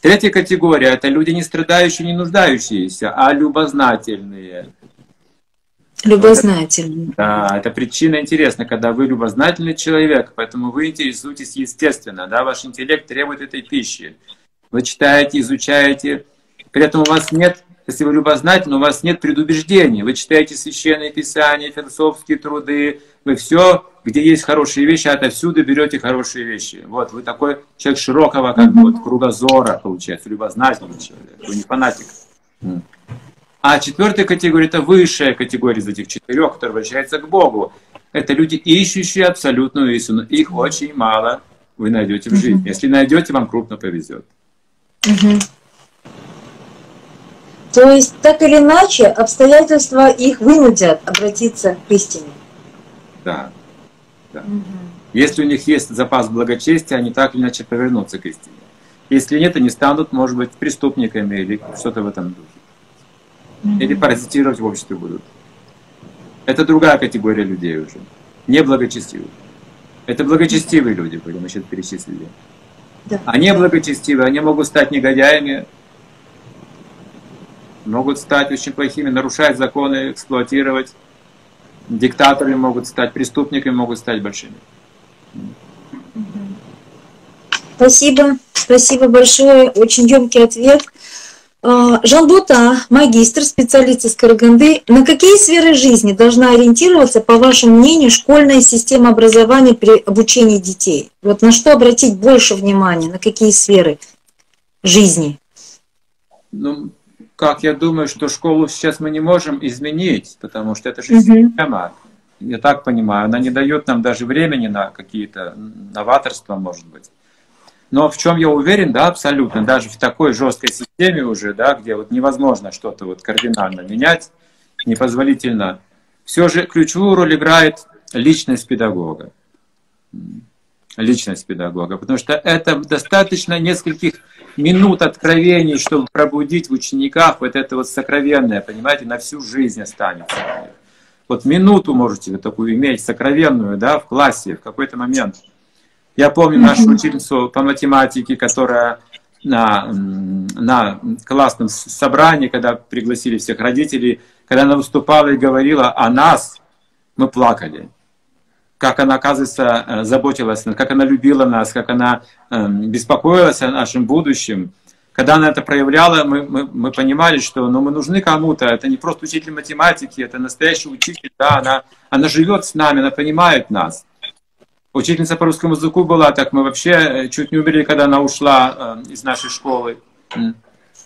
Третья категория – это люди не страдающие, не нуждающиеся, а любознательные. Любознательный. Да, это причина интересна, когда вы любознательный человек, поэтому вы интересуетесь естественно, да, ваш интеллект требует этой пищи. Вы читаете, изучаете, при этом у вас нет, если вы любознательны, у вас нет предубеждений. Вы читаете священные писания, философские труды, вы все, где есть хорошие вещи, отовсюду берете хорошие вещи. Вот, вы такой человек широкого, как бы, вот, кругозора, получается, любознательный человек, вы не фанатик. А четвертая категория – это высшая категория из этих четырех, которая обращается к Богу. Это люди, ищущие абсолютную истину. Их очень мало вы найдете в жизни. Если найдете, вам крупно повезет. Мгм. То есть, так или иначе, обстоятельства их вынудят обратиться к истине. Да. да. Если у них есть запас благочестия, они так или иначе повернутся к истине. Если нет, они станут, может быть, преступниками или что-то в этом духе. Или паразитировать в обществе будут. Это другая категория людей уже. Не благочестивых. Это благочестивые люди были, мы сейчас перечислили. Да. А неблагочестивые, они могут стать негодяями, могут стать очень плохими, нарушать законы, эксплуатировать. Диктаторы могут стать, преступниками могут стать большими. Спасибо, спасибо большое, очень емкий ответ. А, Жан Бота, магистр, специалист из Караганды. На какие сферы жизни должна ориентироваться, по вашему мнению, школьная система образования при обучении детей? Вот на что обратить больше внимания, на какие сферы жизни? Ну, как я думаю, что школу сейчас мы не можем изменить, потому что это же система. Я так понимаю, она не дает нам даже времени на какие-то новаторства, может быть. Но в чем я уверен, да, абсолютно, даже в такой жесткой системе уже, да, где вот невозможно что-то вот кардинально менять, непозволительно, все же ключевую роль играет личность педагога. Личность педагога. Потому что это достаточно нескольких минут откровений, чтобы пробудить в учениках вот это вот сокровенное, понимаете, на всю жизнь останется. Вот минуту можете такую иметь, сокровенную, да, в классе, в какой-то момент – я помню нашу учительницу по математике, которая на, на классном собрании, когда пригласили всех родителей, когда она выступала и говорила о нас, мы плакали. Как она, оказывается, э, заботилась, как она любила нас, как она эм, беспокоилась о нашем будущем. Когда она это проявляла, мы, мы, мы понимали, что ну, мы нужны кому-то. Это не просто учитель математики, это настоящий учитель. Да, она, она живет с нами, она понимает нас. Учительница по русскому языку была, так мы вообще э, чуть не умерли, когда она ушла э, из нашей школы.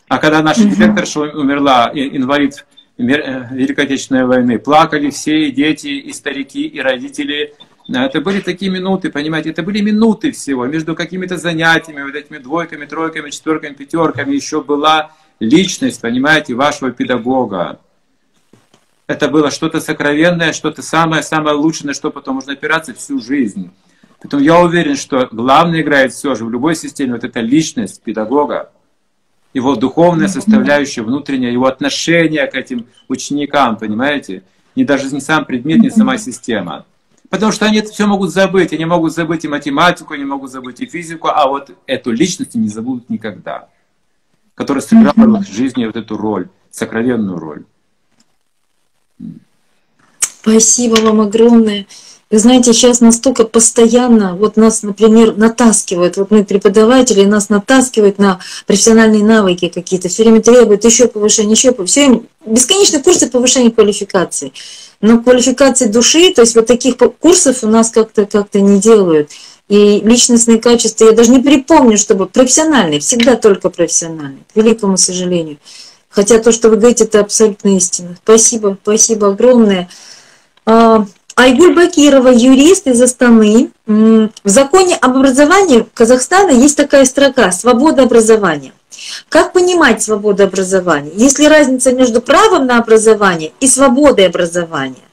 А когда наша директорша умерла, инвалид Великой Отечественной войны, плакали все, и дети, и старики, и родители. Это были такие минуты, понимаете, это были минуты всего. Между какими-то занятиями, вот этими двойками, тройками, четверками, пятерками еще была личность, понимаете, вашего педагога это было что-то сокровенное, что-то самое-самое лучшее, на что потом можно опираться всю жизнь. Поэтому я уверен, что главное играет все же в любой системе вот эта личность педагога, его духовная составляющая, внутренняя, его отношение к этим ученикам, понимаете? Не даже не сам предмет, не сама система. Потому что они это все могут забыть. Они могут забыть и математику, они могут забыть и физику, а вот эту личность не забудут никогда, которая сыграла в их жизни вот эту роль, сокровенную роль. Спасибо вам огромное. Вы знаете, сейчас настолько постоянно, вот нас, например, натаскивают, вот мы преподаватели, нас натаскивают на профессиональные навыки какие-то, все время требуют еще повышения, еще повышения, бесконечные курсы повышения квалификации. Но квалификации души, то есть вот таких курсов у нас как-то как не делают. И личностные качества, я даже не припомню, чтобы профессиональные, всегда только профессиональные, к великому сожалению. Хотя то, что вы говорите, это абсолютно истина. Спасибо, спасибо огромное. Айгуль Бакирова, юрист из Астаны. В законе об образовании Казахстана есть такая строка «Свобода образования». Как понимать свободу образования? Есть ли разница между правом на образование и свободой образования?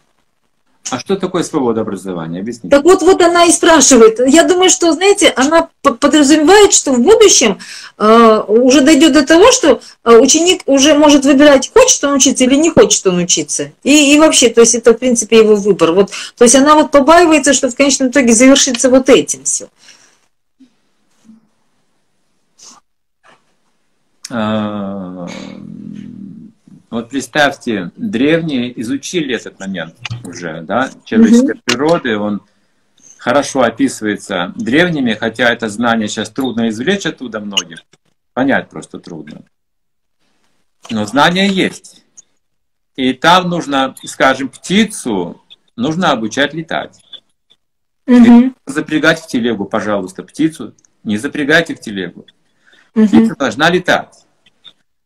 А что такое свобода образования? Объясните. Так вот, вот она и спрашивает. Я думаю, что, знаете, она подразумевает, что в будущем э, уже дойдет до того, что э, ученик уже может выбирать, хочет он учиться или не хочет он учиться. И, и вообще, то есть это, в принципе, его выбор. Вот, то есть она вот побаивается, что в конечном итоге завершится вот этим все. А, вот представьте, древние изучили этот момент уже, да, человеческой mm-hmm. природы, он хорошо описывается древними, хотя это знание сейчас трудно извлечь оттуда многим, понять просто трудно. Но знание есть. И там нужно, скажем, птицу нужно обучать летать. Mm-hmm. Запрягать в телегу, пожалуйста, птицу не запрягайте в телегу. Mm-hmm. Птица должна летать.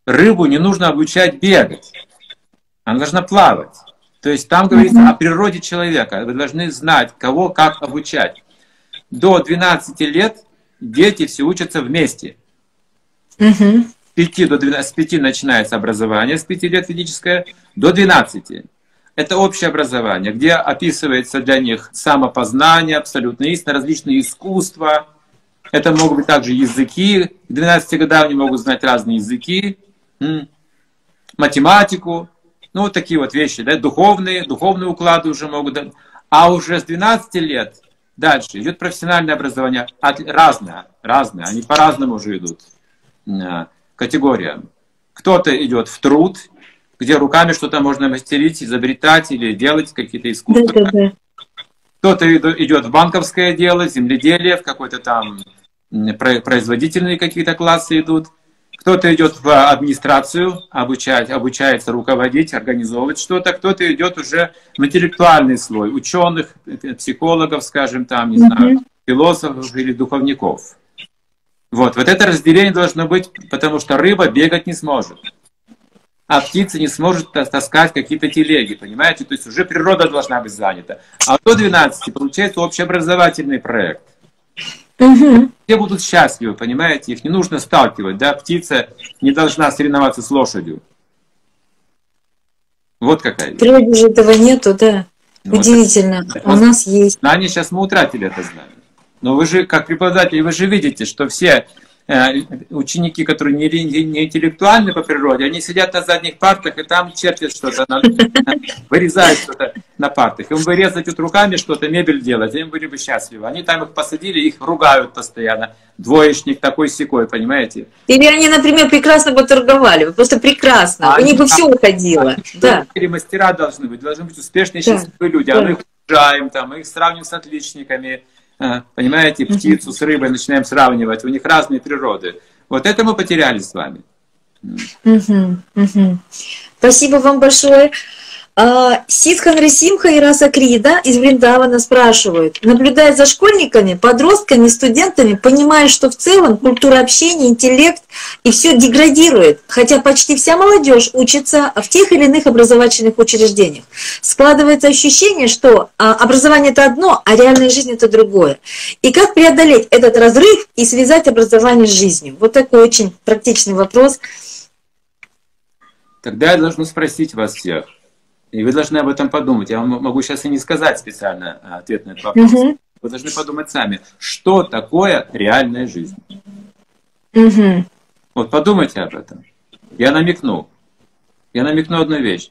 Рыбу не нужно обучать бегать. Она должна плавать. То есть там говорится mm-hmm. о природе человека. Вы должны знать, кого как обучать. До 12 лет дети все учатся вместе. Mm-hmm. 5 до 12, с 5 начинается образование, с 5 лет физическое, до 12. Это общее образование, где описывается для них самопознание, абсолютно истина, различные искусства. Это могут быть также языки. К 12 годам они могут знать разные языки, математику, ну вот такие вот вещи, да, духовные, духовные уклады уже могут. А уже с 12 лет дальше идет профессиональное образование, разное, разное, они по-разному уже идут категориям. Кто-то идет в труд, где руками что-то можно мастерить, изобретать или делать какие-то искусства. Да, да, да. Кто-то идет в банковское дело, земледелие, в какой-то там производительные какие-то классы идут. Кто-то идет в администрацию, обучать, обучается руководить, организовывать что-то. Кто-то идет уже в интеллектуальный слой, ученых, психологов, скажем, там, не mm-hmm. знаю, философов или духовников. Вот, вот это разделение должно быть, потому что рыба бегать не сможет. А птица не сможет таскать какие-то телеги, понимаете? То есть уже природа должна быть занята. А до 12 получается общеобразовательный проект. Угу. Все будут счастливы, понимаете? Их не нужно сталкивать, да? Птица не должна соревноваться с лошадью. Вот какая. В природе же этого нету, да. Ну, Удивительно. Вот, У нас есть. Знания сейчас мы утратили это знание. Но вы же, как преподаватель, вы же видите, что все ученики, которые не, не интеллектуальны по природе, они сидят на задних партах и там чертят что-то, вырезают что-то на партах. Им вырезать вот руками что-то, мебель делать, им были бы счастливы. Они там их посадили, их ругают постоянно. Двоечник такой секой, понимаете? Или они, например, прекрасно бы торговали, просто прекрасно, а у них бы все уходило. Да. Мастера должны быть, должны быть успешные, счастливые люди, а мы их уважаем, там, мы их сравниваем с отличниками, понимаете, птицу с рыбой начинаем сравнивать, у них разные природы. Вот это мы потеряли с вами. Спасибо вам большое. А, Ситхан Ресимха и Раса Крида из Вриндавана спрашивают, наблюдая за школьниками, подростками, студентами, понимая, что в целом культура общения, интеллект и все деградирует, хотя почти вся молодежь учится в тех или иных образовательных учреждениях. Складывается ощущение, что а, образование это одно, а реальная жизнь это другое. И как преодолеть этот разрыв и связать образование с жизнью? Вот такой очень практичный вопрос. Тогда я должен спросить вас всех, и вы должны об этом подумать. Я вам могу сейчас и не сказать специально а, ответ на этот вопрос. Угу. Вы должны подумать сами, что такое реальная жизнь. Угу. Вот подумайте об этом. Я намекну. Я намекну одну вещь.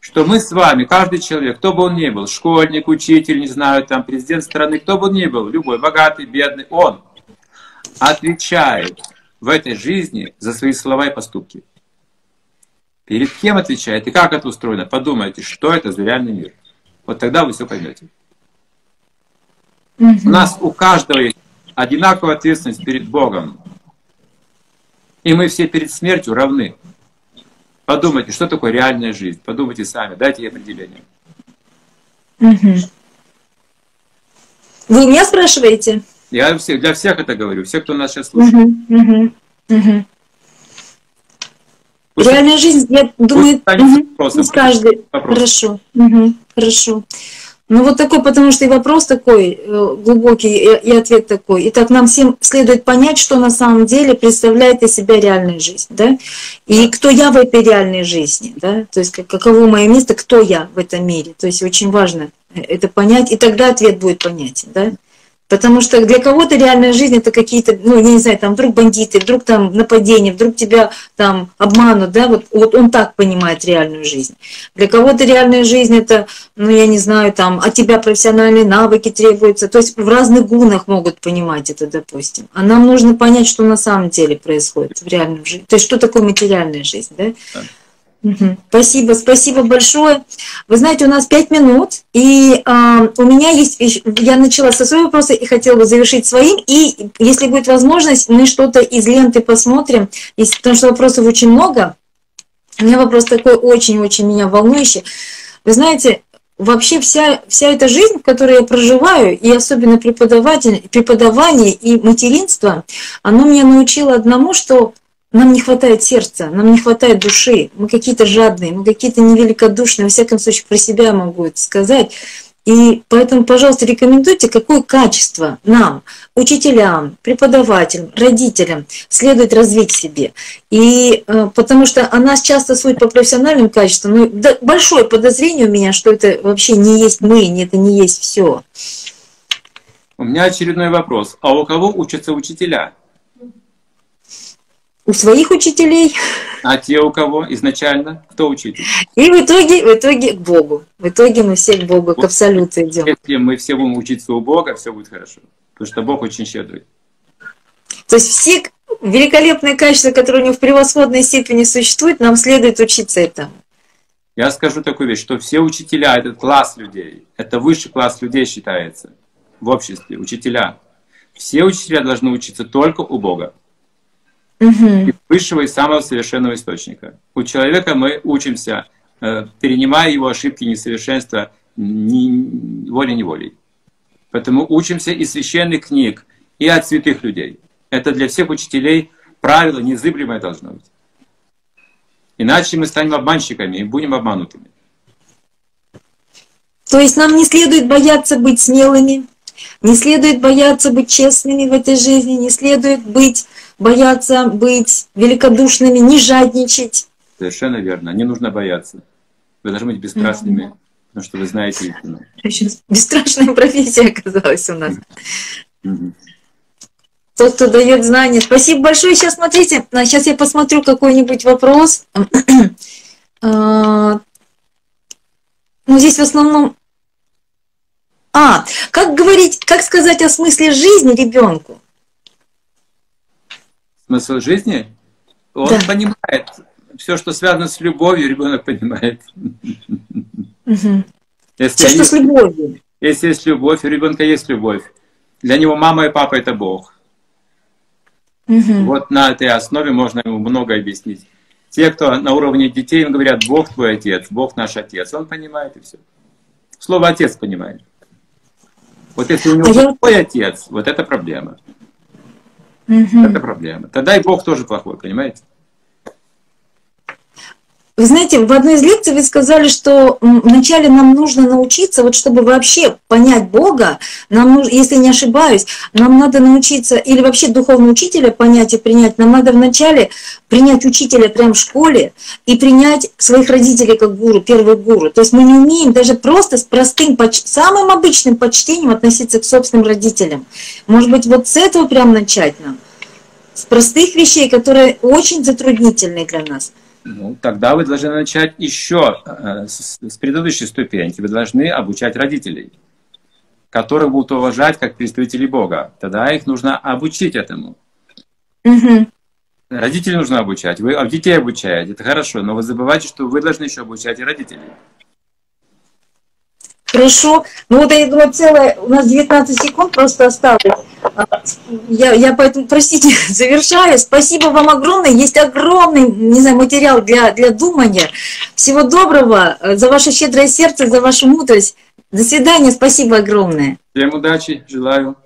Что мы с вами, каждый человек, кто бы он ни был, школьник, учитель, не знаю, там, президент страны, кто бы он ни был, любой, богатый, бедный, он отвечает в этой жизни за свои слова и поступки. Перед кем отвечает и как это устроено? Подумайте, что это за реальный мир. Вот тогда вы все поймете. У нас у каждого есть одинаковая ответственность перед Богом. И мы все перед смертью равны. Подумайте, что такое реальная жизнь. Подумайте сами, дайте ей определение. Угу. Вы меня спрашиваете? Я для всех это говорю, все, кто нас сейчас слушает. Угу, угу, угу. Реальная жизнь, я думаю, угу, каждый. Вопрос. Хорошо, угу, хорошо. Ну вот такой, потому что и вопрос такой э, глубокий, и ответ такой. Итак, нам всем следует понять, что на самом деле представляет из себя реальная жизнь, да? И кто я в этой реальной жизни, да? То есть каково мое место, кто я в этом мире. То есть очень важно э, это понять, и тогда ответ будет понятен, да? Потому что для кого-то реальная жизнь это какие-то, ну, я не знаю, там вдруг бандиты, вдруг там нападение, вдруг тебя там обманут, да, вот, вот он так понимает реальную жизнь. Для кого-то реальная жизнь это, ну, я не знаю, там, от тебя профессиональные навыки требуются, то есть в разных гунах могут понимать это, допустим. А нам нужно понять, что на самом деле происходит в реальной жизни. То есть что такое материальная жизнь, да? Спасибо, спасибо большое. Вы знаете, у нас пять минут, и э, у меня есть, я начала со своего вопроса и хотела бы завершить своим, и если будет возможность, мы что-то из ленты посмотрим, если, потому что вопросов очень много. У меня вопрос такой очень-очень меня волнующий. Вы знаете, вообще вся, вся эта жизнь, в которой я проживаю, и особенно преподаватель, преподавание и материнство, оно меня научило одному, что нам не хватает сердца, нам не хватает души, мы какие-то жадные, мы какие-то невеликодушные, во всяком случае про себя могу это сказать. И поэтому, пожалуйста, рекомендуйте, какое качество нам, учителям, преподавателям, родителям следует развить себе. И э, потому что о нас часто судят по профессиональным качествам, но да, большое подозрение у меня, что это вообще не есть мы, это не есть все. У меня очередной вопрос. А у кого учатся учителя? У своих учителей. А те у кого изначально? Кто учитель? И в итоге, в итоге к Богу. В итоге мы все к Богу, к абсолюту идем. Если мы все будем учиться у Бога, все будет хорошо. Потому что Бог очень щедрый. То есть все великолепные качества, которые у него в превосходной степени существуют, нам следует учиться этому. Я скажу такую вещь, что все учителя — это класс людей. Это высший класс людей считается в обществе, учителя. Все учителя должны учиться только у Бога угу. высшего и самого совершенного источника. У человека мы учимся, э, перенимая его ошибки, несовершенства ни, волей-неволей. Поэтому учимся из священных книг, и от святых людей. Это для всех учителей правило незыблемое должно быть. Иначе мы станем обманщиками и будем обманутыми. То есть нам не следует бояться быть смелыми, не следует бояться быть честными в этой жизни, не следует быть бояться быть великодушными, не жадничать. Совершенно верно. Не нужно бояться. Вы должны быть бесстрашными, mm-hmm. потому что вы знаете истину. Бесстрашная профессия оказалась у нас. Mm-hmm. Тот, кто дает знания. Спасибо большое. Сейчас смотрите, сейчас я посмотрю какой-нибудь вопрос. А, ну, здесь в основном... А, как говорить, как сказать о смысле жизни ребенку? Смысл жизни, он да. понимает все, что связано с любовью, ребенок понимает. Угу. Если все, что с любовью. Если есть любовь, у ребенка есть любовь. Для него мама и папа это Бог. Угу. Вот на этой основе можно ему много объяснить. Те, кто на уровне детей, им говорят, Бог твой отец, Бог наш отец. Он понимает и все. Слово отец понимает. Вот если у него а твой я... отец, вот это проблема. Угу. Это проблема. Тогда и Бог тоже плохой, понимаете? Вы знаете, в одной из лекций вы сказали, что вначале нам нужно научиться, вот чтобы вообще понять Бога, нам нужно, если не ошибаюсь, нам надо научиться, или вообще духовного учителя понять и принять, нам надо вначале принять учителя прямо в школе и принять своих родителей как гуру, первый гуру. То есть мы не умеем даже просто с простым, самым обычным почтением относиться к собственным родителям. Может быть, вот с этого прям начать нам? С простых вещей, которые очень затруднительны для нас – ну, тогда вы должны начать еще э, с, с предыдущей ступеньки. Вы должны обучать родителей, которые будут уважать как представителей Бога. Тогда их нужно обучить этому. Угу. Родителей нужно обучать. Вы детей обучаете, это хорошо, но вы забывайте, что вы должны еще обучать и родителей. Хорошо. Ну вот я думаю, целое, у нас 19 секунд просто осталось. Я, я поэтому, простите, завершаю. Спасибо вам огромное. Есть огромный, не знаю, материал для, для думания. Всего доброго э, за ваше щедрое сердце, за вашу мудрость. До свидания. Спасибо огромное. Всем удачи. Желаю.